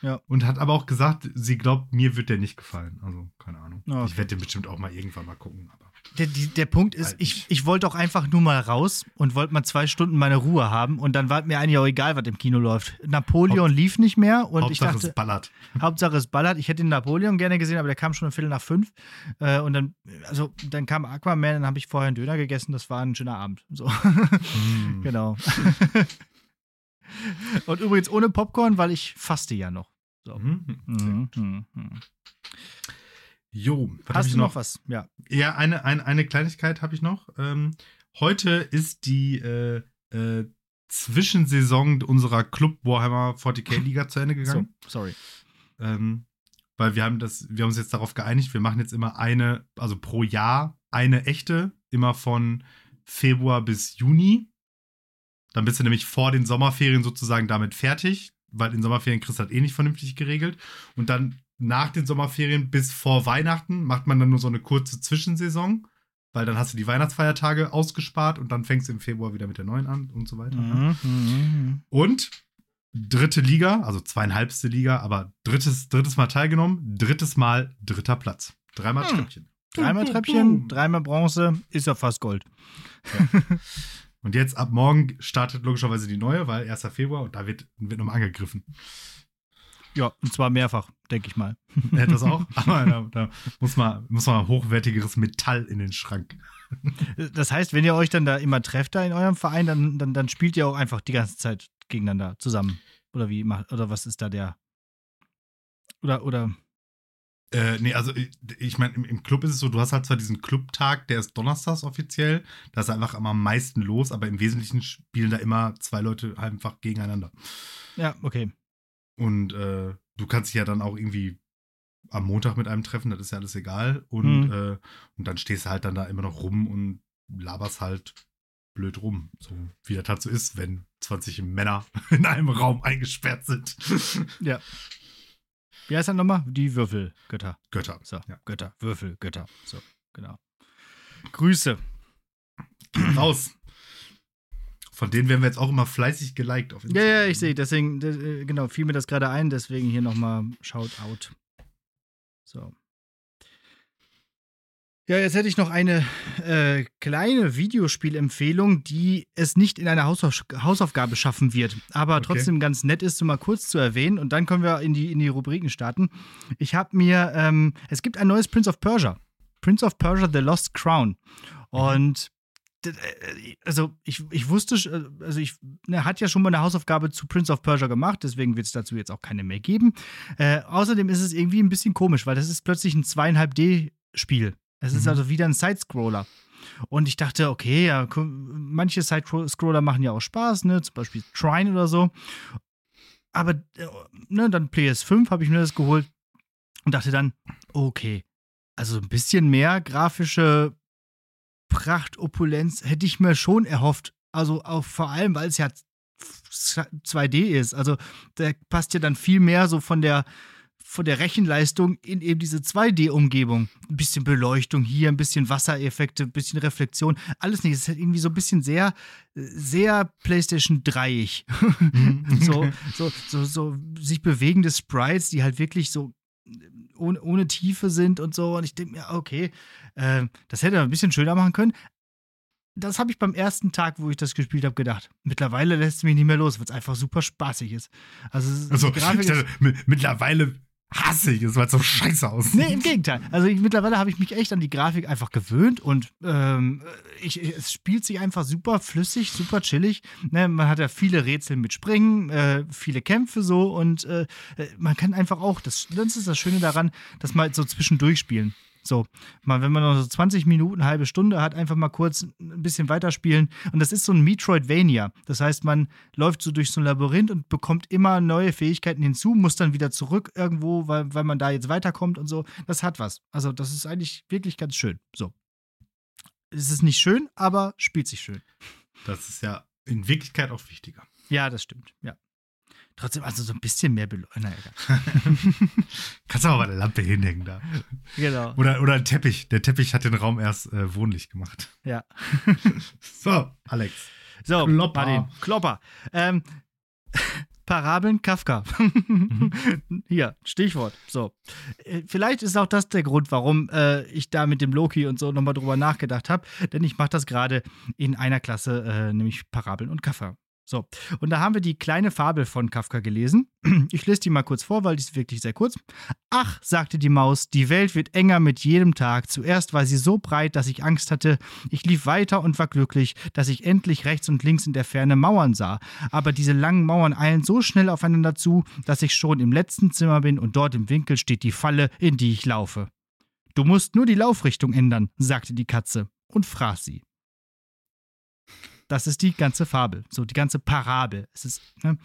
Ja. Und hat aber auch gesagt, sie glaubt, mir wird der nicht gefallen. Also, keine Ahnung. Ah, okay. Ich werde den bestimmt auch mal irgendwann mal gucken. Aber Der, die, der Punkt ist, Halt ich, ich wollte auch einfach nur mal raus und wollte mal zwei Stunden meine Ruhe haben und dann war mir eigentlich auch egal, was im Kino läuft. Napoleon lief nicht mehr und Hauptsache ich dachte, es ballert. <laughs> Hauptsache es ballert. Ich hätte den Napoleon gerne gesehen, aber der kam schon um Viertel nach fünf. Äh, und dann, also dann kam Aquaman, dann habe ich vorher einen Döner gegessen. Das war ein schöner Abend. So. <laughs> Hm. Genau. <laughs> Und übrigens ohne Popcorn, weil ich faste ja noch. So. Mhm. Mhm, mhm. Jo, Hast du noch was? Ja. Ja, eine, eine, eine Kleinigkeit habe ich noch. Ähm, heute ist die äh, äh, Zwischensaison unserer Club Warhammer 40k <laughs> Liga zu Ende So, gegangen. sorry. Ähm, weil wir haben das, wir haben uns jetzt darauf geeinigt, wir machen jetzt immer eine, also pro Jahr eine echte, immer von Februar bis Juni. Dann bist du nämlich vor den Sommerferien sozusagen damit fertig, weil in Sommerferien kriegst du halt eh nicht vernünftig geregelt. Und dann nach den Sommerferien bis vor Weihnachten macht man dann nur so eine kurze Zwischensaison, weil dann hast du die Weihnachtsfeiertage ausgespart und dann fängst du im Februar wieder mit der neuen an und so weiter. ne? Mhm, mhm, Und dritte Liga, also zweieinhalbste Liga, aber drittes, drittes Mal teilgenommen, drittes Mal dritter Platz. Dreimal Hm. Treppchen. Dreimal Treppchen, dreimal Bronze, ist ja fast Gold. <laughs> Und jetzt ab morgen startet logischerweise die neue, weil 1. Februar und da wird, wird nochmal angegriffen. Ja, und zwar mehrfach, denke ich mal. Hat das auch, <laughs> aber da, da muss, man, muss man hochwertigeres Metall in den Schrank. Das heißt, wenn ihr euch dann da immer trefft da in eurem Verein, dann, dann, dann spielt ihr auch einfach die ganze Zeit gegeneinander zusammen. Oder wie macht, oder was ist da der? Oder, oder. Äh, nee, also ich, ich meine, im, im Club ist es so, du hast halt zwar diesen Clubtag, der ist donnerstags offiziell, da ist einfach immer am meisten los, aber im Wesentlichen spielen da immer zwei Leute einfach gegeneinander. Ja, okay. Und äh, du kannst dich ja dann auch irgendwie am Montag mit einem treffen, das ist ja alles egal. Und, Mhm. äh, und dann stehst du halt dann da immer noch rum und laberst halt blöd rum. So wie das halt so ist, wenn 20 Männer <laughs> in einem Raum eingesperrt sind. Ja. <laughs> Wie heißt das nochmal? Die Würfelgötter. Götter. So, Ja. Götter, Würfel, Götter. So, genau. Grüße. Raus. Von denen werden wir jetzt auch immer fleißig geliked auf Ja, Instagram. ja, ich sehe, deswegen, äh, genau, fiel mir das gerade ein, deswegen hier nochmal Shoutout. So. Ja, jetzt hätte ich noch eine äh, kleine Videospielempfehlung, die es nicht in einer Hausauf Hausaufgabe schaffen wird, aber Okay. trotzdem ganz nett ist, so mal kurz zu erwähnen und dann können wir in die, in die Rubriken starten. Ich habe mir, ähm, es gibt ein neues Prince of Persia. Prince of Persia The Lost Crown. Und d- äh, also ich, ich wusste, äh, also ich ne, hat ja schon mal eine Hausaufgabe zu Prince of Persia gemacht, deswegen wird es dazu jetzt auch keine mehr geben. Äh, außerdem ist es irgendwie ein bisschen komisch, weil das ist plötzlich ein 2,5D-Spiel. Es ist Mhm. also wieder ein Sidescroller. Und ich dachte, okay, ja, manche Side-Scroller machen ja auch Spaß, ne? Zum Beispiel Trine oder so. Aber äh, ne, dann PS5 habe ich mir das geholt und dachte dann, okay, also ein bisschen mehr grafische Pracht, Opulenz hätte ich mir schon erhofft. Also auch vor allem, weil es ja 2D ist. Also da passt ja dann viel mehr so von der von der Rechenleistung in eben diese 2D-Umgebung. Ein bisschen Beleuchtung hier, ein bisschen Wassereffekte, ein bisschen Reflexion. Alles nicht. Es ist halt irgendwie so ein bisschen sehr, sehr PlayStation 3-ig. Mhm. <laughs> so, so, so, so sich bewegende Sprites, die halt wirklich so ohne, ohne Tiefe sind und so. Und ich denke mir, okay, äh, das hätte man ein bisschen schöner machen können. Das habe ich beim ersten Tag, wo ich das gespielt habe, gedacht. Mittlerweile lässt es mich nicht mehr los, weil es einfach super spaßig ist. Also, ist- Also, Grafik <laughs> ist, dachte, mi- mittlerweile hasse ich es, weil so scheiße aussieht. Nee, im Gegenteil. Also ich, mittlerweile habe ich mich echt an die Grafik einfach gewöhnt und ähm, ich, es spielt sich einfach super flüssig, super chillig. Ne, man hat ja viele Rätsel mit Springen, äh, viele Kämpfe so und äh, man kann einfach auch, das, das ist das Schöne daran, dass mal so zwischendurch spielen. So, mal, wenn man noch so 20 Minuten, eine halbe Stunde hat, einfach mal kurz ein bisschen weiterspielen. Und das ist so ein Metroidvania. Das heißt, man läuft so durch so ein Labyrinth und bekommt immer neue Fähigkeiten hinzu, muss dann wieder zurück irgendwo, weil, weil man da jetzt weiterkommt und so. Das hat was. Also, das ist eigentlich wirklich ganz schön. So. Es ist nicht schön, aber spielt sich schön. Das ist ja in Wirklichkeit auch wichtiger. Ja, das stimmt. Ja. Trotzdem, also so ein bisschen mehr Beleuchtung. Na egal. <laughs> Kannst du aber eine Lampe hinhängen da. Genau. Oder, oder ein Teppich. Der Teppich hat den Raum erst äh, wohnlich gemacht. Ja. <laughs> So, Alex. So, Klopper. Martin, Klopper. Ähm, <laughs> Parabeln Kafka. Hier, Stichwort. So. Äh, Vielleicht ist auch das der Grund, warum äh, ich da mit dem Loki und so nochmal drüber nachgedacht habe. Denn ich mache das gerade in einer Klasse, äh, nämlich Parabeln und Kafka. So, und da haben wir die kleine Fabel von Kafka gelesen. <clears throat> Ich lese die mal kurz vor, weil die ist wirklich sehr kurz. Ach, sagte die Maus, die Welt wird enger mit jedem Tag. Zuerst war sie so breit, dass ich Angst hatte. Ich lief weiter und war glücklich, dass ich endlich rechts und links in der Ferne Mauern sah. Aber diese langen Mauern eilen so schnell aufeinander zu, dass ich schon im letzten Zimmer bin und dort im Winkel steht die Falle, in die ich laufe. Du musst nur die Laufrichtung ändern, sagte die Katze und fraß sie. Das ist die ganze Fabel, so die ganze Parabel. Es ist, ne?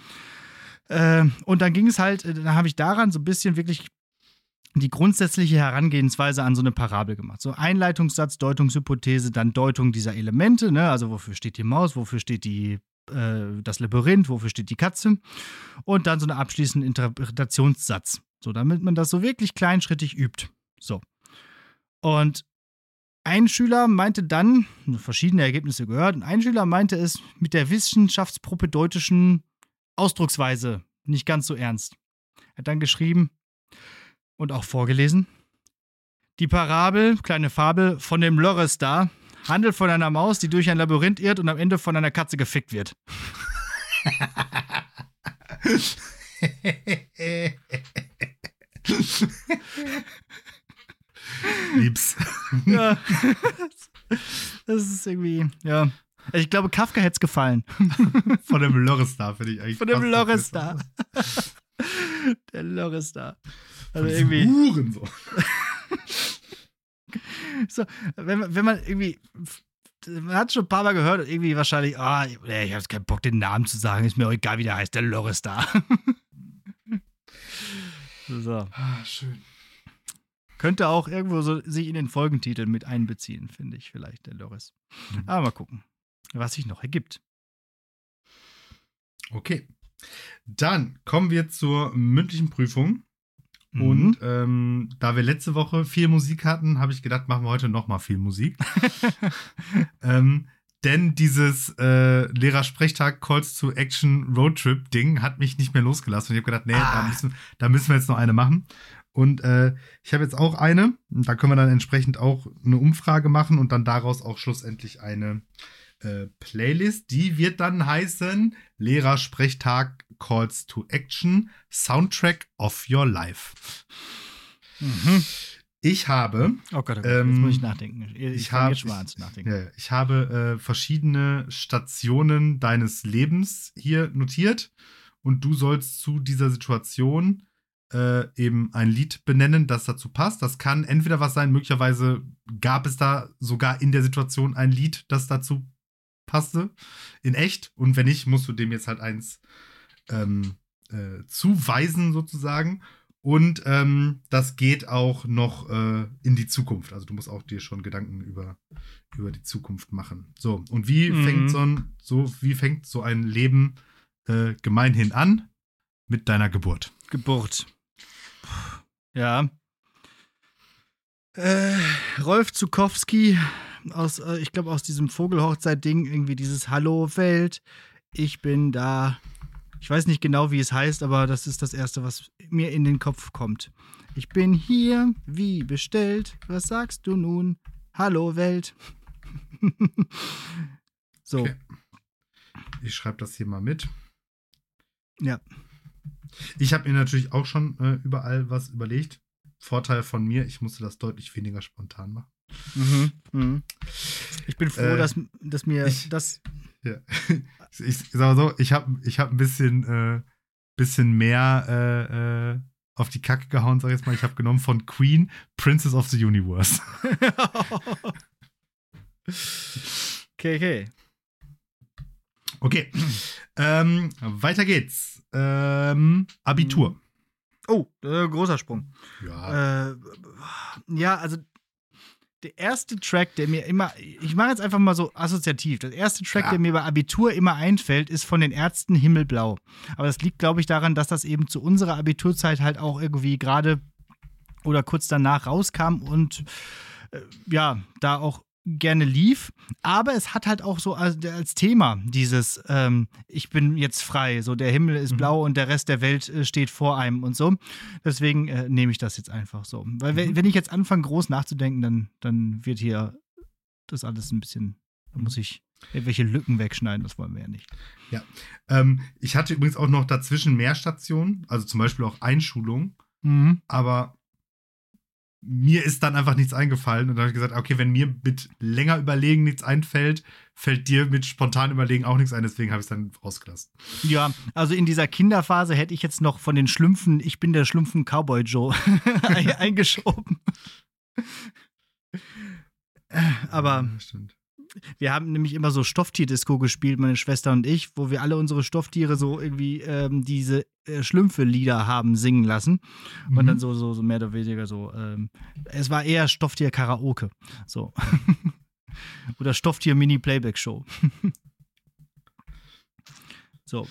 äh, und dann ging es halt, äh, dann habe ich daran so ein bisschen wirklich die grundsätzliche Herangehensweise an so eine Parabel gemacht. So Einleitungssatz, Deutungshypothese, dann Deutung dieser Elemente, ne? also wofür steht die Maus, wofür steht die, äh, das Labyrinth, wofür steht die Katze und dann so eine abschließende Interpretationssatz. So, damit man das so wirklich kleinschrittig übt. So. Und ein Schüler meinte dann, verschiedene Ergebnisse gehört, und ein Schüler meinte es mit der wissenschaftspropedeutischen Ausdrucksweise nicht ganz so ernst. Er hat dann geschrieben und auch vorgelesen: Die Parabel, kleine Fabel von dem Lörres da, handelt von einer Maus, die durch ein Labyrinth irrt und am Ende von einer Katze gefickt wird. <laughs> Liebs. Ja. <laughs> Das ist irgendwie, ja. Ich glaube, Kafka hätte es gefallen. <laughs> Von dem Lorestar finde ich eigentlich. Von dem da. Der Lörres da. Also Von irgendwie. Hurensohn. So, wenn, man- wenn man irgendwie. Man hat schon ein paar Mal gehört und irgendwie wahrscheinlich, ah, ich, ich habe jetzt keinen Bock, den Namen zu sagen, ist mir auch egal, wie der heißt, der Loris da. so. Ah, schön. Könnte auch irgendwo so sich in den Folgentitel mit einbeziehen, finde ich vielleicht, der Loris. Mhm. Aber mal gucken, was sich noch ergibt. Okay. Dann kommen wir zur mündlichen Prüfung. Mhm. Und ähm, da wir letzte Woche viel Musik hatten, habe ich gedacht, machen wir heute noch mal viel Musik. <laughs> ähm, denn dieses äh, Lehrersprechtag Calls to Action Roadtrip Ding hat mich nicht mehr losgelassen. Und ich habe gedacht, nee, Ah. da, müssen, da müssen wir jetzt noch eine machen. Und äh, ich habe jetzt auch eine. Da können wir dann entsprechend auch eine Umfrage machen und dann daraus auch schlussendlich eine äh, Playlist. Die wird dann heißen Lehrersprechtag Calls to Action Soundtrack of Your Life. Mhm. Ich habe Oh Gott, oh Gott Ähm, jetzt muss ich nachdenken. Ich, ich fange hab- jetzt schon mal an zu nachdenken. Ja, ich habe äh, verschiedene Stationen deines Lebens hier notiert und du sollst zu dieser Situation äh, eben ein Lied benennen, das dazu passt. Das kann entweder was sein, möglicherweise gab es da sogar in der Situation ein Lied, das dazu passte, in echt. Und wenn nicht, musst du dem jetzt halt eins ähm, äh, zuweisen sozusagen. Und ähm, das geht auch noch äh, in die Zukunft. Also du musst auch dir schon Gedanken über, über die Zukunft machen. So, und wie Mhm. fängt so ein, so, wie fängt so ein Leben äh, gemeinhin an? Mit deiner Geburt. Geburt. Ja. Äh, Rolf Zukowski aus, äh, ich glaube, aus diesem Vogelhochzeit-Ding, irgendwie dieses Hallo Welt, ich bin da. Ich weiß nicht genau, wie es heißt, aber das ist das Erste, was mir in den Kopf kommt. Ich bin hier, wie bestellt. Was sagst du nun? Hallo Welt. <laughs> so. Okay. Ich schreibe das hier mal mit. Ja. Ich habe mir natürlich auch schon äh, überall was überlegt. Vorteil von mir, ich musste das deutlich weniger spontan machen. Mhm. Mhm. Ich bin froh, Äh, dass, dass mir ich- das. <laughs> Ja. Ich, <laughs> ich sag mal so, ich habe ich hab ein bisschen, äh, bisschen mehr äh, äh, auf die Kacke gehauen, sag ich jetzt mal. Ich habe genommen von Queen Princess of the Universe. <laughs> okay, okay. Okay. ähm, weiter geht's. Ähm, Abitur. Oh, äh, großer Sprung. Ja. Äh, ja, also der erste Track, der mir immer, ich mache jetzt einfach mal so assoziativ, der erste Track, Ja. der mir bei Abitur immer einfällt, ist von den Ärzten Himmelblau. Aber das liegt, glaube ich, daran, dass das eben zu unserer Abiturzeit halt auch irgendwie gerade oder kurz danach rauskam und äh, ja, da auch gerne lief. Aber es hat halt auch so als, als Thema dieses, ähm, ich bin jetzt frei, so der Himmel ist Mhm. blau und der Rest der Welt äh, steht vor einem und so. Deswegen äh, nehme ich das jetzt einfach so. Weil wenn, Mhm. wenn ich jetzt anfange, groß nachzudenken, dann, dann wird hier das alles ein bisschen, da muss ich irgendwelche Lücken wegschneiden, das wollen wir ja nicht. Ähm, ich hatte übrigens auch noch dazwischen mehr Stationen, also zum Beispiel auch Einschulung, Mhm. aber mir ist dann einfach nichts eingefallen und dann habe ich gesagt, okay, wenn mir mit länger Überlegen nichts einfällt, fällt dir mit spontan Überlegen auch nichts ein, deswegen habe ich es dann rausgelassen. Ja, also in dieser Kinderphase hätte ich jetzt noch von den Schlümpfen, ich bin der Schlumpfen Cowboy Joe <laughs> ein- eingeschoben. <laughs> Aber Ja, stimmt. Wir haben nämlich immer so Stofftierdisco gespielt, meine Schwester und ich, wo wir alle unsere Stofftiere so irgendwie ähm, diese äh, Schlümpfe-Lieder haben singen lassen. Und Mhm. dann so, so, so mehr oder weniger so. Ähm, es war eher Stofftier-Karaoke. So. <laughs> oder Stofftier-Mini-Playback-Show. <laughs> so.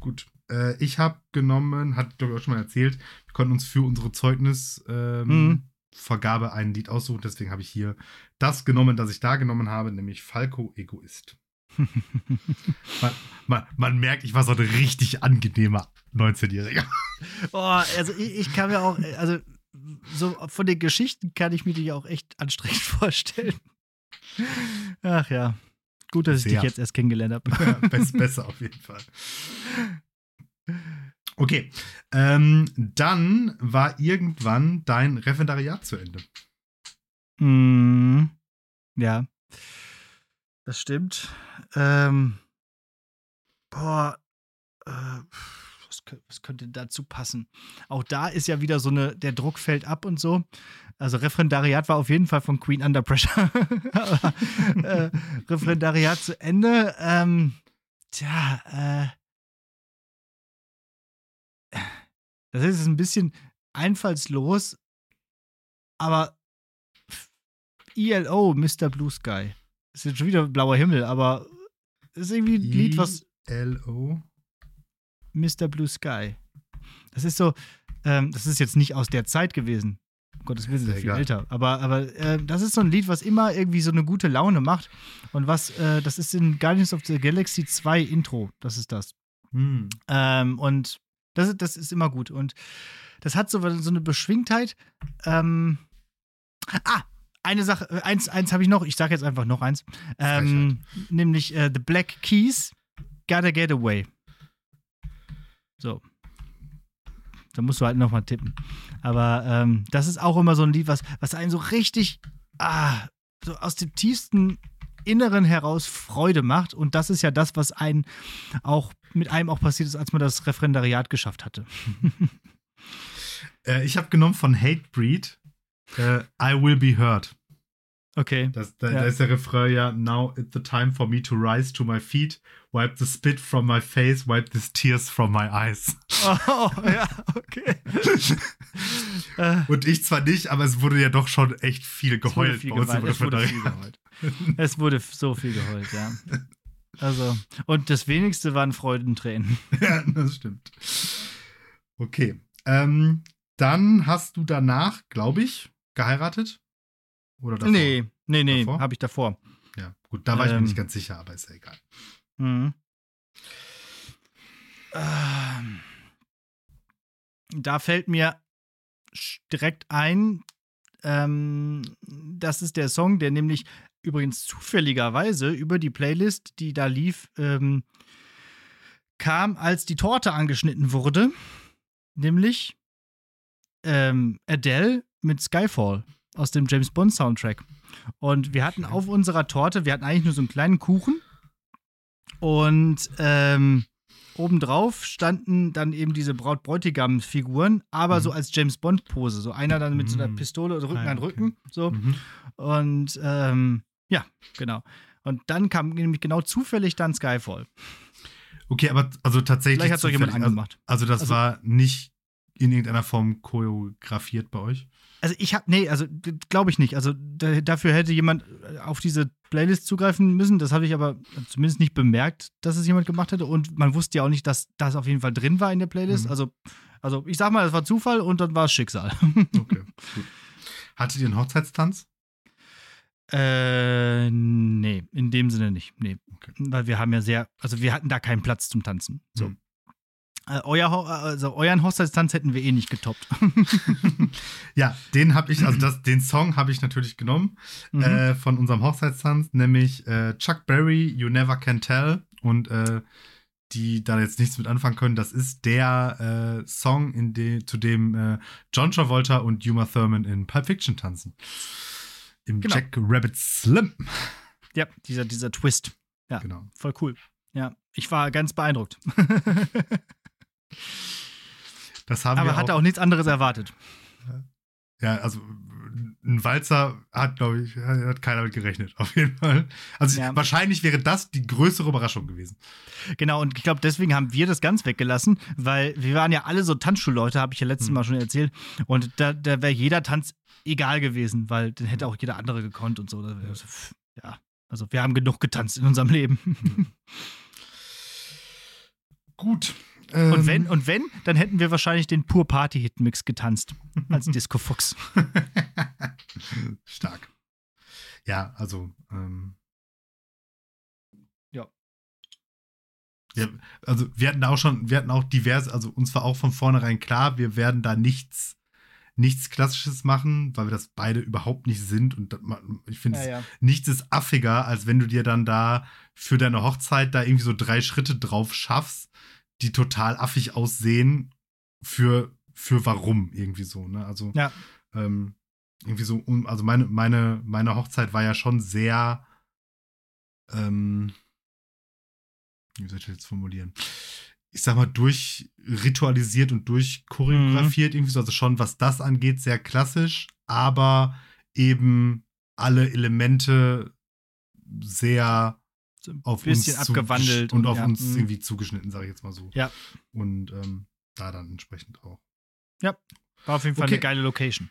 Gut. Äh, ich habe genommen, hat glaube ich auch schon mal erzählt, wir konnten uns für unsere Zeugnisvergabe ähm, Mhm. Vergabe ein Lied aussuchen, deswegen habe ich hier das genommen, das ich da genommen habe, nämlich Falco Egoist. <laughs> Man, man, man merkt, ich war so ein richtig angenehmer 19-Jähriger. Oh, also ich, ich kann mir auch, äh, also so von den Geschichten kann ich mir die auch echt anstrengend <laughs> vorstellen. Ach ja. Gut, dass ich Sehr. dich jetzt erst kennengelernt habe. Bess, besser auf jeden Fall. Okay, ähm, dann war irgendwann dein Referendariat zu Ende. Mm, ja. Das stimmt. Ähm, boah, äh, was, kö- was könnte dazu passen? Auch da ist ja wieder so eine, der Druck fällt ab und so. Also Referendariat war auf jeden Fall von Queen Under Pressure. <laughs> Aber, äh, Referendariat zu Ende. Ähm, tja, äh, das ist ein bisschen einfallslos, aber ELO, Mr. Blue Sky. Ist jetzt schon wieder blauer Himmel, aber ist irgendwie ein Lied, was L.O. Mr. Blue Sky. Das ist so, Ähm, das ist jetzt nicht aus der Zeit gewesen. Um Gottes Willen, Ist sehr viel egal. älter. Aber, aber äh, das ist so ein Lied, was immer irgendwie so eine gute Laune macht. Und was, äh, das ist in Guardians of the Galaxy 2 Intro. Das ist das. Hm. Ähm, und das, ist- das ist immer gut. Und das hat so, so eine Beschwingtheit. Ähm, ah, eine Sache, äh, eins, eins habe ich noch, ich sage jetzt einfach noch eins. Ähm, nämlich äh, The Black Keys, Gotta Get Away. So. Da musst du halt nochmal tippen. Aber ähm, das ist auch immer so ein Lied, was, was einen so richtig ah, so aus dem tiefsten Inneren heraus Freude macht. Und das ist ja das, was einen auch mit einem auch passiert ist, als man das Referendariat geschafft hatte. <laughs> Äh, ich habe genommen von Hatebreed äh, I Will Be Heard. Okay. Das, da, Ja. da ist der Refrain ja, now it's the time for me to rise to my feet, wipe the spit from my face, wipe the tears from my eyes. Oh, <laughs> ja, okay. <laughs> Und ich zwar nicht, aber es wurde ja doch schon echt viel geheult viel bei uns im geweint. Es wurde viel Referendariat. geheult. Es wurde so viel geheult, ja. <laughs> Also, und das wenigste waren Freudentränen. ja, das stimmt. Okay. Ähm, dann hast du danach, glaube ich, geheiratet? Oder davor? Nee, nee, nee, habe ich davor. Ja, gut, da war ich mir Ähm. nicht ganz sicher, aber ist ja egal. Mhm. Ähm, da fällt mir direkt ein, ähm, das ist der Song, der nämlich übrigens zufälligerweise über die Playlist, die da lief, ähm, kam, als die Torte angeschnitten wurde, nämlich ähm, Adele mit Skyfall aus dem James Bond Soundtrack. Und wir hatten auf unserer Torte, wir hatten eigentlich nur so einen kleinen Kuchen und ähm, obendrauf standen dann eben diese Braut-Bräutigam-Figuren, aber Mhm. so als James Bond-Pose. So einer dann mit so einer Mhm. Pistole oder Rücken Ah, an okay. Rücken. So. Mhm. Und ähm, ja, genau. Und dann kam nämlich genau zufällig dann Skyfall. Okay, aber also tatsächlich. Vielleicht hat es doch jemand zufällig- angemacht. Also, also das Also- war nicht in irgendeiner Form choreografiert bei euch? Also ich habe, nee, also glaube ich nicht. Also da, dafür hätte jemand äh, auf diese Playlist zugreifen müssen. Das habe ich aber zumindest nicht bemerkt, dass es jemand gemacht hätte. Und man wusste ja auch nicht, dass das auf jeden Fall drin war in der Playlist. Mhm. Also, also ich sag mal, das war Zufall und dann war es Schicksal. <laughs> Okay, gut. Hattet ihr einen Hochzeitstanz? äh, nee, in dem Sinne nicht. Nee. Okay. Weil wir haben ja sehr, also wir hatten da keinen Platz zum Tanzen. So. Mhm. Äh, euer, Ho- also euren Hochzeitstanz hätten wir eh nicht getoppt. <laughs> ja, den habe ich, also das, den Song habe ich natürlich genommen Mhm. äh, von unserem Hochzeitstanz, nämlich äh, Chuck Berry, You Never Can Tell. Und äh, die da jetzt nichts mit anfangen können, das ist der äh, Song, in de, zu dem äh, John Travolta und Uma Thurman in Pulp Fiction tanzen. Im Genau. Jack Rabbit Slim. ja, dieser, dieser Twist. Ja. Genau. Voll cool. Ja, ich war ganz beeindruckt. <laughs> Das haben Aber wir hatte auch, auch nichts anderes erwartet. Ja, also ein Walzer hat, glaube ich, hat keiner mit gerechnet, auf jeden Fall. Also Ja. wahrscheinlich wäre das die größere Überraschung gewesen. Genau, und ich glaube, deswegen haben wir das ganz weggelassen, weil wir waren ja alle so Tanzschulleute, habe ich ja letztes Hm. Mal schon erzählt. Und da, da wäre jeder Tanz egal gewesen, weil dann hätte auch jeder andere gekonnt und so. Pff, Ja, also wir haben genug getanzt in unserem Leben. <laughs> Gut. Und Ähm, wenn, und wenn, dann hätten wir wahrscheinlich den Pur Party Hit Mix getanzt als <laughs> Disco Fuchs. <laughs> Stark. Ja, also. Ähm, Ja. ja. Also wir hatten auch schon, wir hatten auch diverse, also uns war auch von vornherein klar, wir werden da nichts, nichts Klassisches machen, weil wir das beide überhaupt nicht sind. Und ich finde, es- ja. nichts ist affiger, als wenn du dir dann da für deine Hochzeit da irgendwie so drei Schritte drauf schaffst, die total affig aussehen für, für warum irgendwie so, ne? Also Ja. ähm, irgendwie so, also meine, meine, meine Hochzeit war ja schon sehr, ähm, wie soll ich das jetzt formulieren? Ich sag mal, durchritualisiert und durchchoreografiert, irgendwie so, also schon, was das angeht, sehr klassisch, aber eben alle Elemente sehr auf bisschen uns abgewandelt. zugesch- und auf ja, uns mm. irgendwie zugeschnitten, sage ich jetzt mal so. Ja. Und ähm, da dann entsprechend auch. War auf jeden Fall Okay. eine geile Location.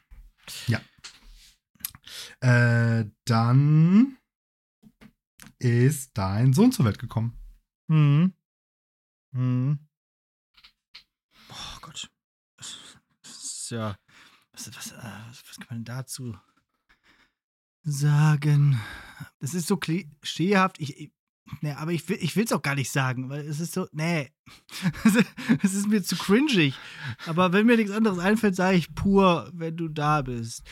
Äh, dann ist dein Sohn zur Welt gekommen. Mhm. Mhm. Oh Gott. Es ja. Was, was, äh, was kann man dazu sagen? Das ist so klischeehaft. Ich Nee, aber ich will ich es auch gar nicht sagen, weil es ist so, nee. <laughs> Es ist mir zu cringig. Aber wenn mir nichts anderes einfällt, sage ich pur, wenn du da bist.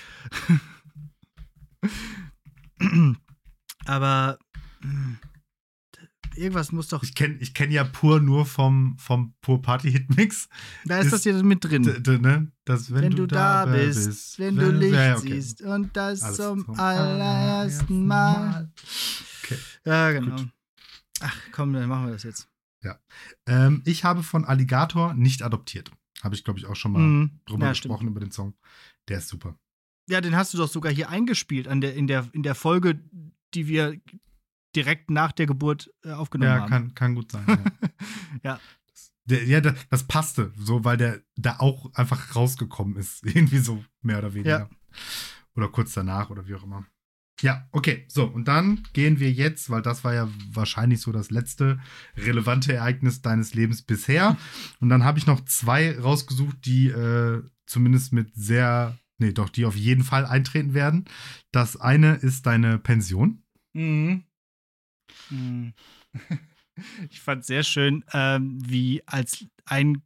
<clears throat> aber hm, irgendwas muss doch. Ich kenne ich kenn ja pur nur vom, vom Pur Party Hitmix. Da ist, ist das jetzt mit drin. Ne? Das, wenn, wenn du, du, da bist, bist wenn, wenn, du Licht ja, okay. siehst und das Alles zum, zum allerersten Mal. Okay. Ja, genau. Gut. Ach komm, dann machen wir das jetzt. Ja. Ähm, ich habe von Alligator nicht adoptiert. Habe ich, glaube ich, auch schon mal mhm. drüber ja, gesprochen, stimmt. über den Song. Der ist super. Ja, den hast du doch sogar hier eingespielt an der, in, der, in der Folge, die wir direkt nach der Geburt äh, aufgenommen ja, haben. Ja, kann, kann gut sein. Ja. <laughs> ja. Der, ja, das, das, passte, so, weil der da auch einfach rausgekommen ist. <laughs> Irgendwie so, mehr oder weniger. Ja. Oder kurz danach oder wie auch immer. Ja, okay. So, und dann gehen wir jetzt, weil das war ja wahrscheinlich so das letzte relevante Ereignis deines Lebens bisher. Und dann habe ich noch zwei rausgesucht, die äh, zumindest mit sehr, nee, doch, die auf jeden Fall eintreten werden. Das eine ist deine Pension. Mhm. mhm. <laughs> Ich fand sehr schön, ähm, wie als ein,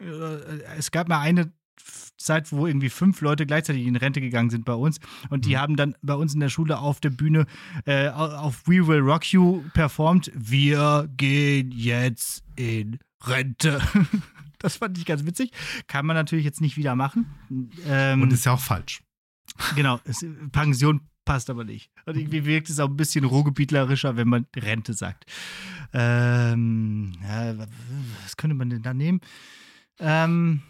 äh, es gab mal eine Zeit, wo irgendwie fünf Leute gleichzeitig in Rente gegangen sind bei uns. Und die mhm. haben dann bei uns in der Schule auf der Bühne äh, auf We Will Rock You performt. Wir gehen jetzt in Rente. <laughs> das fand ich ganz witzig. Kann man natürlich jetzt nicht wieder machen. Ähm, Und ist ja auch falsch. Genau, es, Pension passt aber nicht. Und irgendwie wirkt es auch ein bisschen ruhrgebietlerischer, wenn man Rente sagt. Ähm, ja, was könnte man denn da nehmen? Ähm,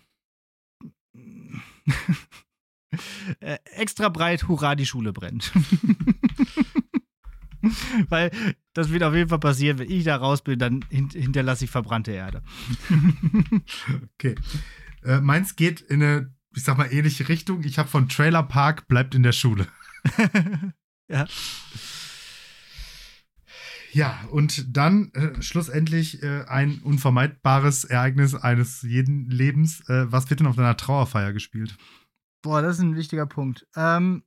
äh, extra breit, hurra, die Schule brennt. <laughs> Weil das wird auf jeden Fall passieren, wenn ich da raus bin, dann hinterlasse ich verbrannte Erde. <laughs> okay. Äh, meins geht in eine, ich sag mal, ähnliche Richtung. Ich habe von Trailer Park bleibt in der Schule. <laughs> ja. Ja, und dann äh, schlussendlich äh, ein unvermeidbares Ereignis eines jeden Lebens. Äh, was wird denn auf deiner Trauerfeier gespielt? Boah, das ist ein wichtiger Punkt. Ähm,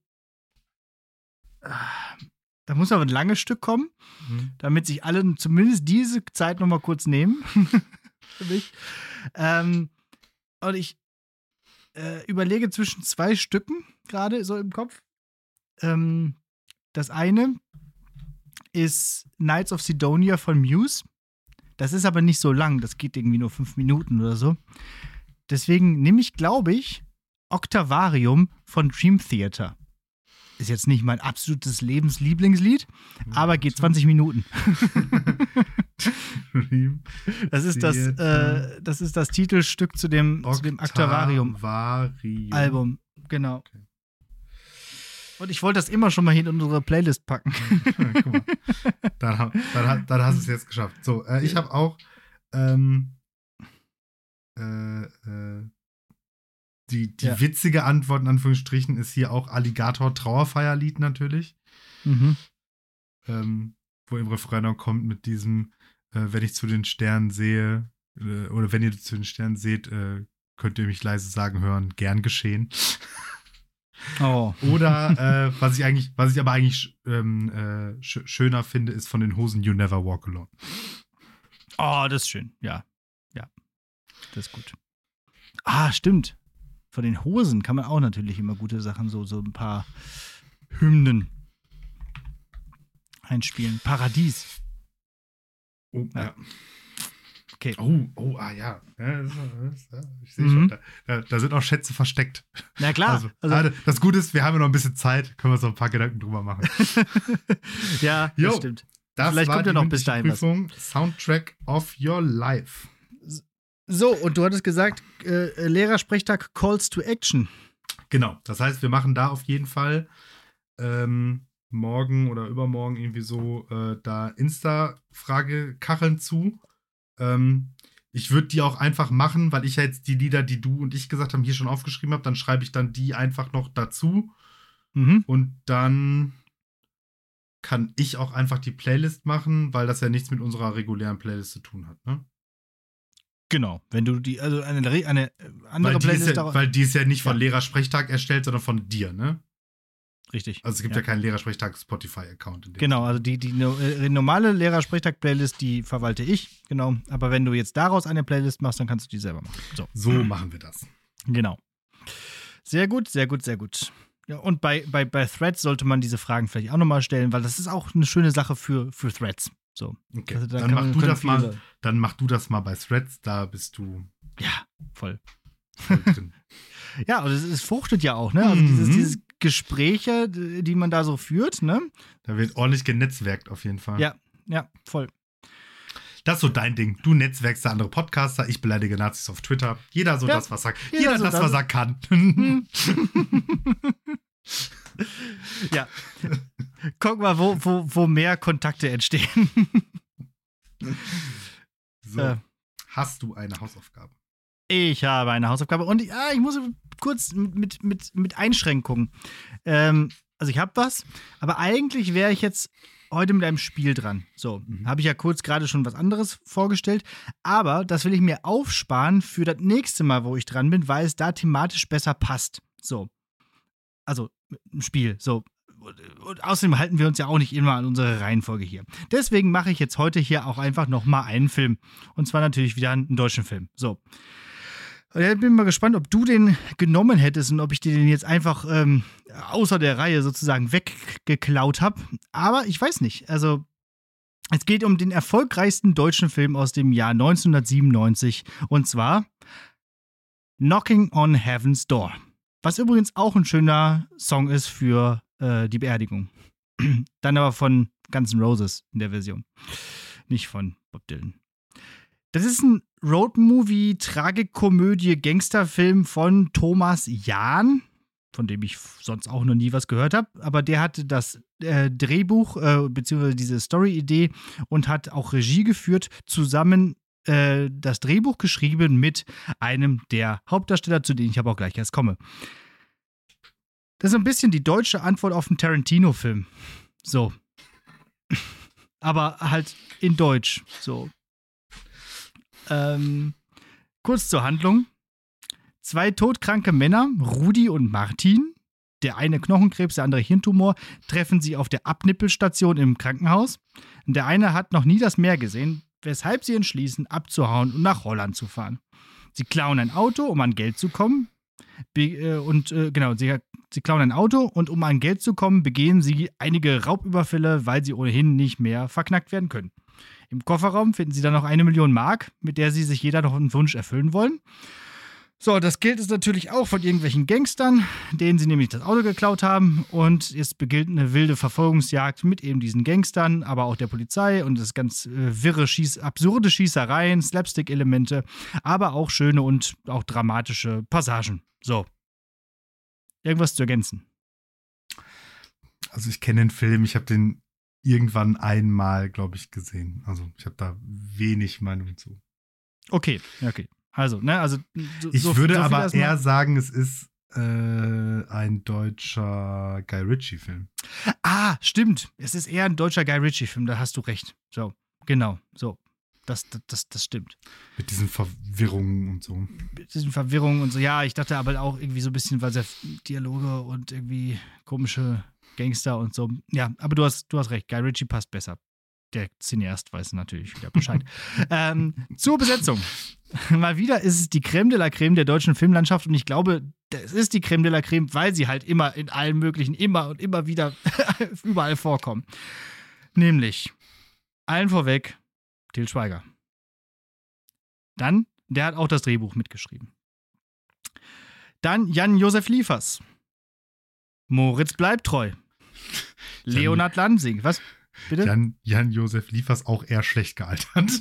da muss aber ein langes Stück kommen, mhm. damit sich alle zumindest diese Zeit noch mal kurz nehmen. <laughs> Für mich. Ähm, und ich äh, überlege zwischen zwei Stücken gerade so im Kopf. Ähm, das eine ist Knights of Sidonia von Muse. Das ist aber nicht so lang, das geht irgendwie nur fünf Minuten oder so. Deswegen nehme ich, glaube ich, Octavarium von Dream Theater. Ist jetzt nicht mein absolutes Lebenslieblingslied, aber geht 20 Minuten. das ist das, äh, das ist das Titelstück zu dem, Octavarium. zu dem Octavarium-Album. Genau. Okay. Und ich wollte das immer schon mal hier in unsere Playlist packen. Guck mal. Dann, dann, dann, hast du es jetzt geschafft. So, äh, ich habe auch ähm, äh, äh, die, die ja. witzige Antwort in Anführungsstrichen ist hier auch Alligator Trauerfeierlied natürlich. Mhm. Ähm, wo im Refrain dann kommt mit diesem, äh, wenn ich zu den Sternen sehe, äh, oder wenn ihr zu den Sternen seht, könnt ihr mich leise sagen hören, gern geschehen. Oh. Oder äh, was ich eigentlich, was ich aber eigentlich ähm, äh, sch schöner finde, ist von den Hosen You Never Walk Alone. Oh, das ist schön. Ja. Ja. Das ist gut. Ah, stimmt. Von den Hosen kann man auch natürlich immer gute Sachen, so, so ein paar Hymnen einspielen. Paradies. Oh, ja. ja. Okay. Oh, oh, ah ja. ich sehe mhm. schon, da, da, sind auch Schätze versteckt. Na klar. Also, also, das Gute ist, wir haben ja noch ein bisschen Zeit, können wir uns noch ein paar Gedanken drüber machen. <laughs> ja, jo, das stimmt. Das Vielleicht kommt ja noch bis dahin Prüfung, was. Soundtrack of Your Life. So, und du hattest gesagt, äh, Lehrersprechtag Calls to Action. Genau, das heißt, wir machen da auf jeden Fall ähm, morgen oder übermorgen irgendwie so äh, da Insta-Frage-Kacheln zu. Ähm, ich würde die auch einfach machen, weil ich ja jetzt die Lieder, die du und ich gesagt haben, hier schon aufgeschrieben habe. Dann schreibe ich dann die einfach noch dazu. Mhm. Und dann kann ich auch einfach die Playlist machen, weil das ja nichts mit unserer regulären Playlist zu tun hat. Ne? Genau, wenn du die, also eine, eine andere weil, Playlist ist ja, weil die ist ja nicht von Lehrersprechtag erstellt, sondern von dir, ne? Richtig. Also es gibt ja, ja keinen Lehrersprechtag Spotify-Account. Genau, also die, die, die normale Lehrersprechtag-Playlist, die verwalte ich, genau. Aber wenn du jetzt daraus eine Playlist machst, dann kannst du die selber machen. So, so machen wir das. Genau. Sehr gut, sehr gut, sehr gut. Ja, und bei, bei, bei Threads sollte man diese Fragen vielleicht auch nochmal stellen, weil das ist auch eine schöne Sache für, für Threads. So. Okay. Also, da dann, mach man, du das mal, dann mach du das mal bei Threads, da bist du. Ja, voll. voll drin. <laughs> ja, und es, es, fruchtet ja auch, ne? Also mhm. dieses, dieses Gespräche, die man da so führt, ne? Da wird ordentlich genetzwerkt auf jeden Fall. Ja, ja, voll. Das ist so dein Ding. Du netzwerkst da andere Podcaster, ich beleidige Nazis auf Twitter. Jeder so ja, das, was er, jeder, jeder so das, das, was er kann. <laughs> ja. Guck mal, wo, wo, wo mehr Kontakte entstehen. so. Äh. Hast du eine Hausaufgabe? Ich habe eine Hausaufgabe und ja, ich muss kurz mit, mit, mit Einschränkungen. Ähm, also ich habe was, aber eigentlich wäre ich jetzt heute mit einem Spiel dran. So, mhm. habe ich ja kurz gerade schon was anderes vorgestellt, aber das will ich mir aufsparen für das nächste Mal, wo ich dran bin, weil es da thematisch besser passt. So. Also, ein Spiel. So. Und außerdem halten wir uns ja auch nicht immer an unsere Reihenfolge hier. Deswegen mache ich jetzt heute hier auch einfach nochmal einen Film. Und zwar natürlich wieder einen deutschen Film. So. Ich bin mal gespannt, ob du den genommen hättest und ob ich dir den jetzt einfach ähm, außer der Reihe sozusagen weggeklaut habe. Aber ich weiß nicht. Also, es geht um den erfolgreichsten deutschen Film aus dem Jahr 1997 und zwar Knocking on Heaven's Door. Was übrigens auch ein schöner Song ist für äh, die Beerdigung. <clears throat> Dann aber von Guns N' Roses in der Version. Nicht von Bob Dylan. Das ist ein Roadmovie, Tragikomödie, Gangsterfilm von Thomas Jahn, von dem ich sonst auch noch nie was gehört habe. Aber der hatte das äh, Drehbuch äh, bzw. diese Story-Idee und hat auch Regie geführt, zusammen äh, das Drehbuch geschrieben mit einem der Hauptdarsteller, zu denen ich aber auch gleich erst komme. Das ist ein bisschen die deutsche Antwort auf einen Tarantino-Film. So. <laughs> aber halt in Deutsch. So. Ähm, kurz zur Handlung. Zwei todkranke Männer, Rudi und Martin, der eine Knochenkrebs, der andere Hirntumor, treffen sie auf der Abnippelstation im Krankenhaus. Der eine hat noch nie das Meer gesehen, weshalb sie entschließen, abzuhauen und nach Holland zu fahren. Sie klauen ein Auto, um an Geld zu kommen. Äh, und äh, genau, sie, sie klauen ein Auto und um an Geld zu kommen, begehen sie einige Raubüberfälle, weil sie ohnehin nicht mehr verknackt werden können. Im Kofferraum finden sie dann noch eine Million Mark, mit der sie sich jeder noch einen Wunsch erfüllen wollen. So, das Geld ist natürlich auch von irgendwelchen Gangstern, denen sie nämlich das Auto geklaut haben. Und jetzt beginnt eine wilde Verfolgungsjagd mit eben diesen Gangstern, aber auch der Polizei und das ganz äh, wirre, Schieß absurde Schießereien, Slapstick-Elemente, aber auch schöne und auch dramatische Passagen. So. Irgendwas zu ergänzen. Also ich kenne den Film, ich habe den irgendwann einmal, glaube ich, gesehen. Also ich habe da wenig Meinung zu. Okay, okay. Also, ne, also so, ich würde so aber eher sagen, es ist äh, ein deutscher Guy Ritchie-Film. Ah, stimmt. Es ist eher ein deutscher Guy Ritchie-Film, da hast du recht. So, genau, so. Das, das, das, das stimmt. Mit diesen Verwirrungen und so. Mit diesen Verwirrungen und so. Ja, ich dachte aber auch irgendwie so ein bisschen, weil es ja Dialoge und irgendwie komische Gangster und so. Ja, aber du hast, du hast recht, Guy Ritchie passt besser. Der Cineast weiß natürlich wieder Bescheid. <laughs> ähm, zur Besetzung. Mal wieder ist es die Creme de la Creme der deutschen Filmlandschaft und ich glaube, es ist die Creme de la Creme, weil sie halt immer in allen möglichen, immer und immer wieder <laughs> überall vorkommen. Nämlich, allen vorweg, Til Schweiger. Dann, der hat auch das Drehbuch mitgeschrieben. Dann Jan-Josef Liefers. Moritz bleibt treu. Leonhard Lansing. Was? Bitte? Jan, Jan Josef Liefers auch eher schlecht gealtert.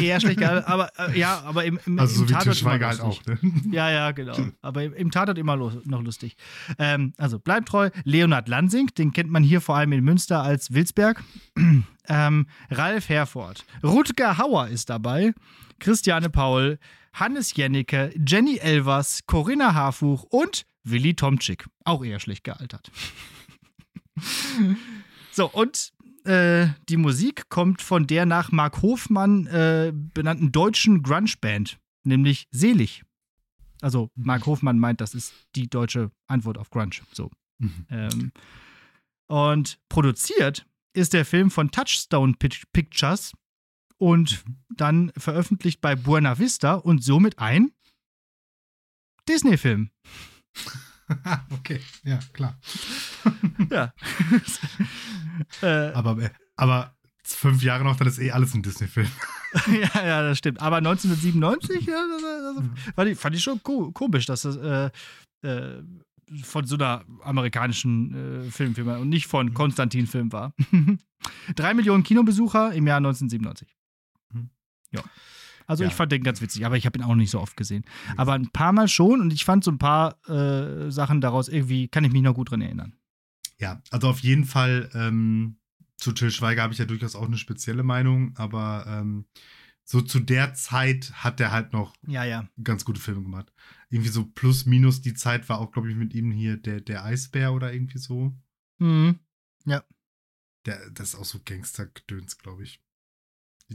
Eher schlecht gealtert, aber äh, ja, <laughs> aber im, im, also im so Tatort Schweiger halt auch, ne? Ja, ja, genau. Aber im, im Tatort immer lo noch lustig. Ähm, also bleibt treu. Leonhard Lansing, den kennt man hier vor allem in Münster als Wilsberg. <clears throat> ähm, Ralf Herford. Rutger Hauer ist dabei. Christiane Paul. Hannes Jennecke. Jenny Elvers. Corinna Harfuch und Willi Tomczyk. Auch eher schlecht gealtert. <laughs> so, und äh, die Musik kommt von der nach Mark Hofmann äh, benannten deutschen Grunge-Band, nämlich Selig. Also Mark Hofmann meint, das ist die deutsche Antwort auf Grunge. So. Mhm. Ähm, und produziert ist der Film von Touchstone Pic- Pictures und dann veröffentlicht bei Buena Vista und somit ein Disney-Film. <laughs> okay, ja, klar. Ja. <laughs> äh, Aber, aber fünf Jahre noch, dann ist eh alles ein Disney-Film. <laughs> ja, ja, das stimmt. Aber 1997 ja, das, das, fand, ich, fand ich schon ko komisch, dass das äh, äh, von so einer amerikanischen äh, Filmfirma und nicht von Konstantin-Film war. Drei Millionen Kinobesucher im Jahr 1997. Mhm. Ja. Also Ja. ich fand den ganz witzig, aber ich habe ihn auch nicht so oft gesehen. Aber ein paar Mal schon und ich fand so ein paar äh, Sachen daraus irgendwie, kann ich mich noch gut dran erinnern. Ja, also auf jeden Fall ähm, zu Till Schweiger habe ich ja durchaus auch eine spezielle Meinung, aber ähm, so zu der Zeit hat er halt noch Ja, ja. ganz gute Filme gemacht. Irgendwie so plus minus die Zeit war auch, glaube ich, mit ihm hier der, der Eisbär oder irgendwie so. Mhm. Der, das ist auch so Gangster-Gedöns, glaube ich.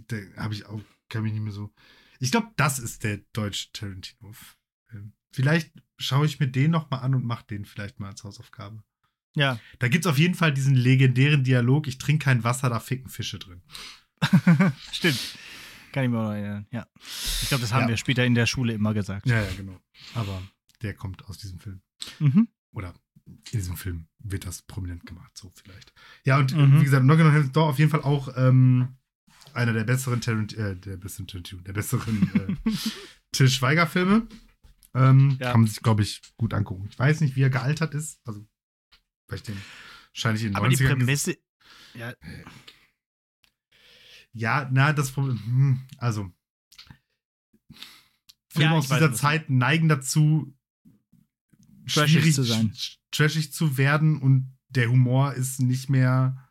Da habe ich auch, kann mich nicht mehr so. Ich glaube, das ist der deutsche Tarantino-Film. Vielleicht schaue ich mir den noch mal an und mache den vielleicht mal als Hausaufgabe. Ja. Da gibt es auf jeden Fall diesen legendären Dialog: Ich trinke kein Wasser, da ficken Fische drin. <laughs> Stimmt. Kann ich mir auch noch erinnern, ja. Ich glaube, das haben Ja. wir später in der Schule immer gesagt. Ja, ja, genau. Aber der kommt aus diesem Film. Mhm. Oder in diesem Film wird das prominent gemacht, so vielleicht. Ja, und äh, Mhm. wie gesagt, Knockin' on Heaven's Door auf jeden Fall auch ähm, einer der besseren Tarant äh, der besseren Tarantino, der besseren äh, <laughs> Till Schweiger-Filme. Ähm, Ja. Kann man sich, glaube ich, gut angucken. Ich weiß nicht, wie er gealtert ist. Also, weil ich den wahrscheinlich in den Aber die 90ern Prämisse. Ja, Ja, na, das Problem. Hm, also. Filme Ja, aus weiß, dieser du- Zeit neigen dazu, Trashig zu sein. Trashig zu werden und der Humor ist nicht mehr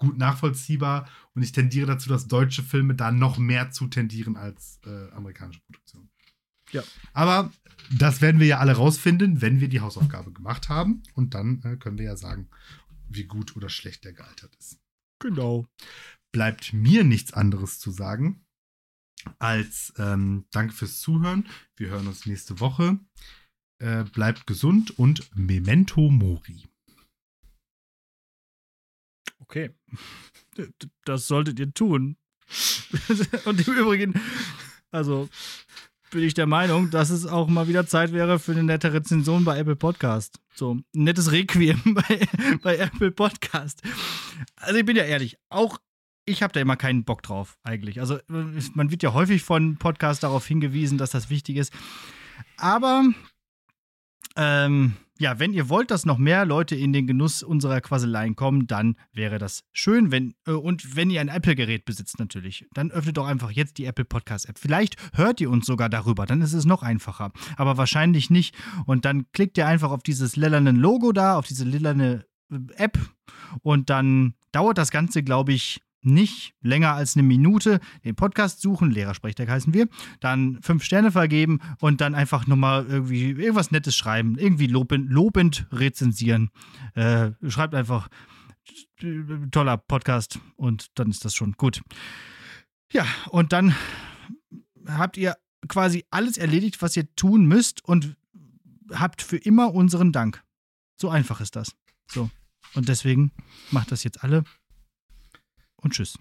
gut nachvollziehbar. Und ich tendiere dazu, dass deutsche Filme da noch mehr zu tendieren als äh, amerikanische Produktionen. Ja. Aber das werden wir ja alle rausfinden, wenn wir die Hausaufgabe gemacht haben. Und dann äh, können wir ja sagen, wie gut oder schlecht der gealtert ist genau. bleibt mir nichts anderes zu sagen als ähm, Danke fürs Zuhören. Wir hören uns nächste Woche. Äh, bleibt gesund und Memento Mori. Okay. <laughs> Das solltet ihr tun. <laughs> Und im Übrigen, also bin ich der Meinung, dass es auch mal wieder Zeit wäre für eine nette Rezension bei Apple Podcast. So ein nettes Requiem <laughs> bei, bei Apple Podcast. Also ich bin ja ehrlich, auch ich habe da immer keinen Bock drauf eigentlich. Also man wird ja häufig von Podcasts darauf hingewiesen, dass das wichtig ist. Aber ähm, ja, wenn ihr wollt, dass noch mehr Leute in den Genuss unserer Quasseleien kommen, dann wäre das schön. Wenn, äh, und wenn ihr ein Apple-Gerät besitzt, natürlich, dann öffnet doch einfach jetzt die Apple Podcast-App. Vielleicht hört ihr uns sogar darüber, dann ist es noch einfacher. Aber wahrscheinlich nicht. Und dann klickt ihr einfach auf dieses lilane Logo da, auf diese lilane äh, App. Und dann dauert das Ganze, glaube ich, nicht länger als eine Minute den Podcast suchen, Lehrersprechtag heißen wir, dann fünf Sterne vergeben und dann einfach nochmal irgendwie irgendwas Nettes schreiben, irgendwie lobend, lobend rezensieren. Äh, schreibt einfach toller Podcast und dann ist das schon gut. Ja, und dann habt ihr quasi alles erledigt, was ihr tun müsst und habt für immer unseren Dank. So einfach ist das. So. Und deswegen macht das jetzt alle und tschüss.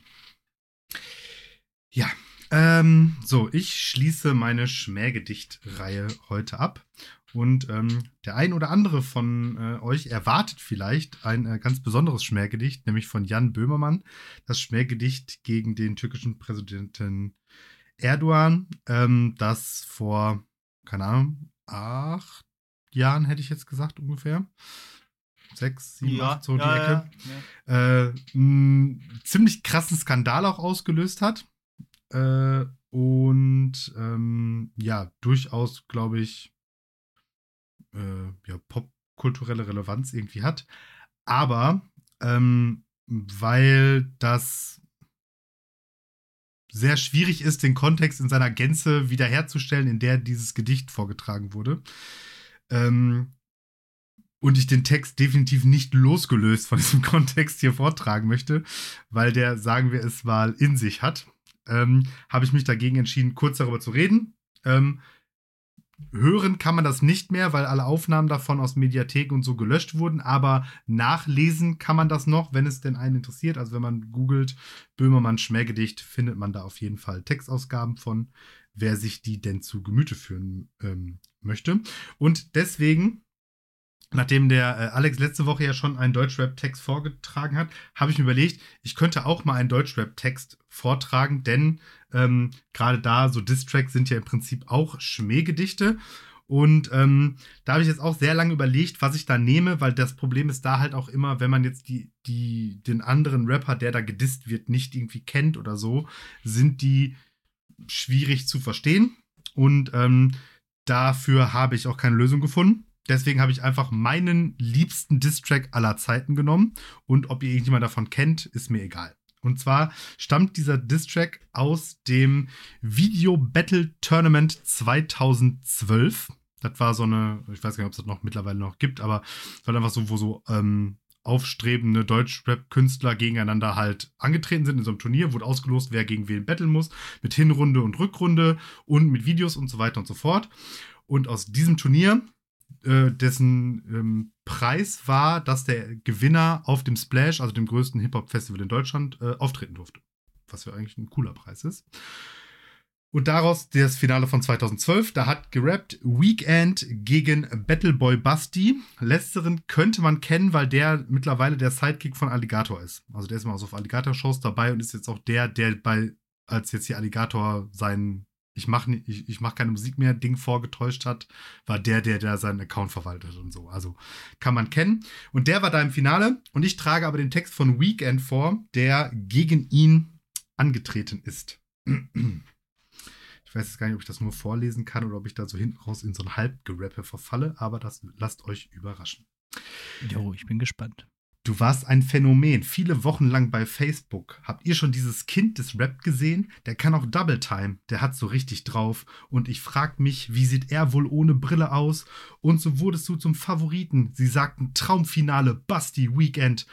Ja, ähm, so, ich schließe meine Schmähgedicht-Reihe heute ab. Und ähm, der ein oder andere von äh, euch erwartet vielleicht ein äh, ganz besonderes Schmähgedicht, nämlich von Jan Böhmermann. Das Schmähgedicht gegen den türkischen Präsidenten Erdogan, ähm, das vor, keine Ahnung, acht Jahren hätte ich jetzt gesagt ungefähr. Sechs, sieben, acht, so die Ecke äh, einen ziemlich krassen Skandal auch ausgelöst hat. Äh, und ähm, ja, durchaus, glaube ich, äh, ja, popkulturelle Relevanz irgendwie hat. Aber ähm, weil das sehr schwierig ist, den Kontext in seiner Gänze wiederherzustellen, in der dieses Gedicht vorgetragen wurde, ähm, und ich den Text definitiv nicht losgelöst von diesem <laughs> Kontext hier vortragen möchte, weil der, sagen wir es mal, in sich hat, ähm, habe ich mich dagegen entschieden, kurz darüber zu reden. Ähm, hören kann man das nicht mehr, weil alle Aufnahmen davon aus Mediatheken und so gelöscht wurden, aber nachlesen kann man das noch, wenn es denn einen interessiert. Also wenn man googelt Böhmermann Schmähgedicht, findet man da auf jeden Fall Textausgaben von, wer sich die denn zu Gemüte führen ähm, möchte. Und deswegen Nachdem der äh, Alex letzte Woche ja schon einen Deutschrap-Text vorgetragen hat, habe ich mir überlegt, ich könnte auch mal einen Deutschrap-Text vortragen, denn ähm, gerade da, so Distracks sind ja im Prinzip auch Schmähgedichte. Und ähm, da habe ich jetzt auch sehr lange überlegt, was ich da nehme, weil das Problem ist da halt auch immer, wenn man jetzt die, die, den anderen Rapper, der da gedisst wird, nicht irgendwie kennt oder so, sind die schwierig zu verstehen. Und ähm, dafür habe ich auch keine Lösung gefunden. Deswegen habe ich einfach meinen liebsten Distrack aller Zeiten genommen. Und ob ihr irgendjemand davon kennt, ist mir egal. Und zwar stammt dieser Distrack aus dem Video Battle Tournament 2012. Das war so eine, ich weiß gar nicht, ob es das noch mittlerweile noch gibt, aber es war einfach so, wo so ähm, aufstrebende Deutschrap-Künstler gegeneinander halt angetreten sind in so einem Turnier, wurde ausgelost, wer gegen wen battlen muss, mit Hinrunde und Rückrunde und mit Videos und so weiter und so fort. Und aus diesem Turnier äh, dessen ähm, Preis war, dass der Gewinner auf dem Splash, also dem größten Hip-Hop-Festival in Deutschland, äh, auftreten durfte. Was ja eigentlich ein cooler Preis ist. Und daraus das Finale von 2012, da hat gerappt Weekend gegen Battleboy Busty. Letzteren könnte man kennen, weil der mittlerweile der Sidekick von Alligator ist. Also der ist mal so auf Alligator-Shows dabei und ist jetzt auch der, der bei, als jetzt hier Alligator seinen ich mache ich, ich mach keine Musik mehr, Ding vorgetäuscht hat, war der, der da seinen Account verwaltet und so. Also kann man kennen. Und der war da im Finale und ich trage aber den Text von Weekend vor, der gegen ihn angetreten ist. <clears throat> Ich weiß jetzt gar nicht, ob ich das nur vorlesen kann oder ob ich da so hinten raus in so ein Halbgerappe verfalle, aber das lasst euch überraschen. Jo, ich bin gespannt. Du warst ein Phänomen, viele Wochen lang bei Facebook. Habt ihr schon dieses Kind des Rap gesehen? Der kann auch Double Time, der hat so richtig drauf. Und ich frag mich, wie sieht er wohl ohne Brille aus? Und so wurdest du zum Favoriten. Sie sagten Traumfinale, Basti Weekend.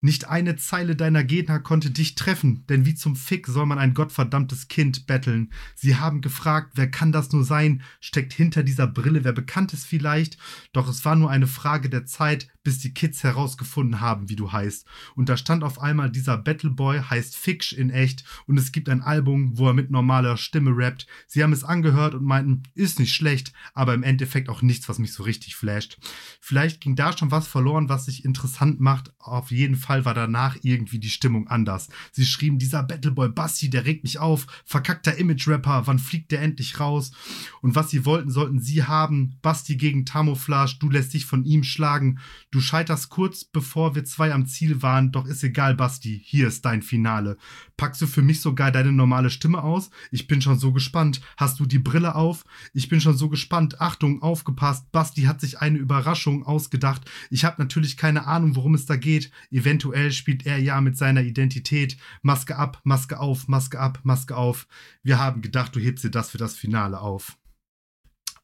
Nicht eine Zeile deiner Gegner konnte dich treffen, denn wie zum Fick soll man ein gottverdammtes Kind betteln? Sie haben gefragt, wer kann das nur sein? Steckt hinter dieser Brille wer bekannt ist vielleicht? Doch es war nur eine Frage der Zeit, bis die Kids herausgefunden haben, wie du heißt. Und da stand auf einmal dieser Battleboy, heißt Fix in echt, und es gibt ein Album, wo er mit normaler Stimme rappt. Sie haben es angehört und meinten, ist nicht schlecht, aber im Endeffekt auch nichts, was mich so richtig flasht. Vielleicht ging da schon was verloren, was sich interessant macht. Auf jeden Fall war danach irgendwie die Stimmung anders. Sie schrieben, dieser Battleboy Bassi, der regt mich auf, verkackter Image-Rapper, wann fliegt der endlich raus? Und was sie wollten, sollten sie haben. Basti gegen Tamouflage, du lässt dich von ihm schlagen. Du scheiterst kurz bevor wir zwei am Ziel waren, doch ist egal, Basti, hier ist dein Finale. Packst du für mich sogar deine normale Stimme aus? Ich bin schon so gespannt. Hast du die Brille auf? Ich bin schon so gespannt. Achtung, aufgepasst. Basti hat sich eine Überraschung ausgedacht. Ich habe natürlich keine Ahnung, worum es da geht. Eventuell spielt er ja mit seiner Identität. Maske ab, Maske auf, Maske ab, Maske auf. Wir haben gedacht, du hebst dir das für das Finale auf.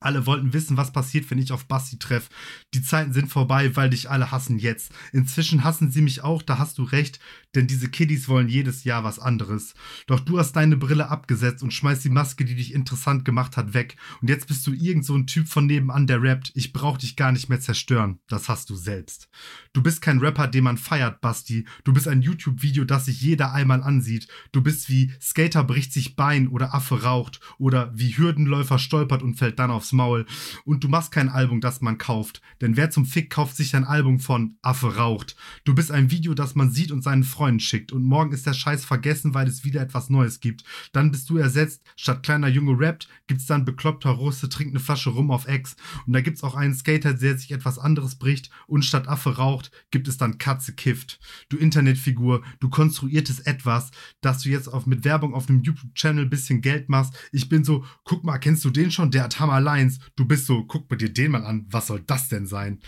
Alle wollten wissen, was passiert, wenn ich auf Basti treffe. Die Zeiten sind vorbei, weil dich alle hassen jetzt. Inzwischen hassen sie mich auch, da hast du recht, denn diese Kiddies wollen jedes Jahr was anderes. Doch du hast deine Brille abgesetzt und schmeißt die Maske, die dich interessant gemacht hat, weg. Und jetzt bist du irgend so ein Typ von nebenan, der rappt. Ich brauch dich gar nicht mehr zerstören. Das hast du selbst. Du bist kein Rapper, den man feiert, Basti. Du bist ein YouTube-Video, das sich jeder einmal ansieht. Du bist wie Skater bricht sich Bein oder Affe raucht oder wie Hürdenläufer stolpert und fällt dann aufs aufs Maul. Und du machst kein Album, das man kauft. Denn wer zum Fick kauft sich ein Album von Affe raucht? Du bist ein Video, das man sieht und seinen Freunden schickt. Und morgen ist der Scheiß vergessen, weil es wieder etwas Neues gibt. Dann bist du ersetzt. Statt kleiner Junge rappt, gibt's dann bekloppter Russe, trinkt eine Flasche rum auf Ex. Und da gibt's auch einen Skater, der sich etwas anderes bricht. Und statt Affe raucht, gibt es dann Katze kifft. Du Internetfigur, du konstruiertes Etwas, dass du jetzt auf, mit Werbung auf einem YouTube-Channel bisschen Geld machst. Ich bin so, guck mal, kennst du den schon? Der hat Hammer Lines. Du bist so, guck mir dir den mal an, was soll das denn sein?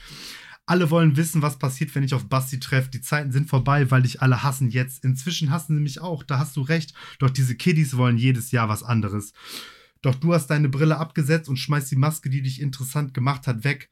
Alle wollen wissen, was passiert, wenn ich auf Basti treffe. Die Zeiten sind vorbei, weil dich alle hassen jetzt. Inzwischen hassen sie mich auch, da hast du recht. Doch diese Kiddies wollen jedes Jahr was anderes. Doch du hast deine Brille abgesetzt und schmeißt die Maske, die dich interessant gemacht hat, weg.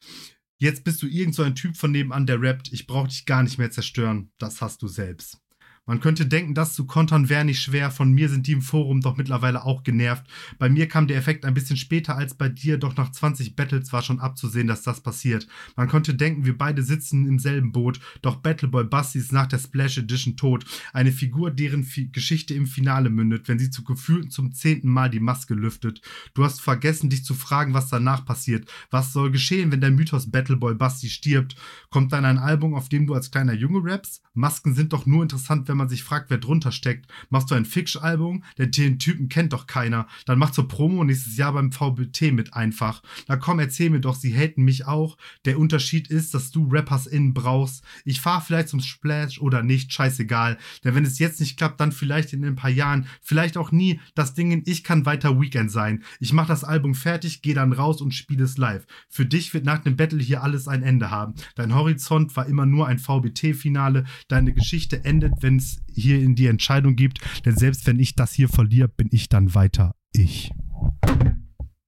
Jetzt bist du irgend so ein Typ von nebenan, der rappt, ich brauch dich gar nicht mehr zerstören. Das hast du selbst. Man könnte denken, das zu kontern wäre nicht schwer. Von mir sind die im Forum doch mittlerweile auch genervt. Bei mir kam der Effekt ein bisschen später als bei dir, doch nach 20 Battles war schon abzusehen, dass das passiert. Man könnte denken, wir beide sitzen im selben Boot, doch Battleboy Basti ist nach der Splash Edition tot. Eine Figur, deren Fi Geschichte im Finale mündet, wenn sie zu gefühlten zum zehnten Mal die Maske lüftet. Du hast vergessen, dich zu fragen, was danach passiert. Was soll geschehen, wenn der Mythos Battleboy Basti stirbt? Kommt dann ein Album, auf dem du als kleiner Junge rappst? Masken sind doch nur interessant, wenn man sich fragt, wer drunter steckt. Machst du ein Fiction-Album? Den Typen kennt doch keiner. Dann mach zur Promo nächstes Jahr beim VBT mit einfach. Na komm, erzähl mir doch, sie haten mich auch. Der Unterschied ist, dass du Rappers innen brauchst. Ich fahr vielleicht zum Splash oder nicht, scheißegal. Denn wenn es jetzt nicht klappt, dann vielleicht in ein paar Jahren, vielleicht auch nie. Das Ding, ich kann weiter Weekend sein. Ich mach das Album fertig, geh dann raus und spiele es live. Für dich wird nach dem Battle hier alles ein Ende haben. Dein Horizont war immer nur ein VBT-Finale. Deine Geschichte endet, wenn es hier in die Entscheidung gibt. Denn selbst wenn ich das hier verliere, bin ich dann weiter ich.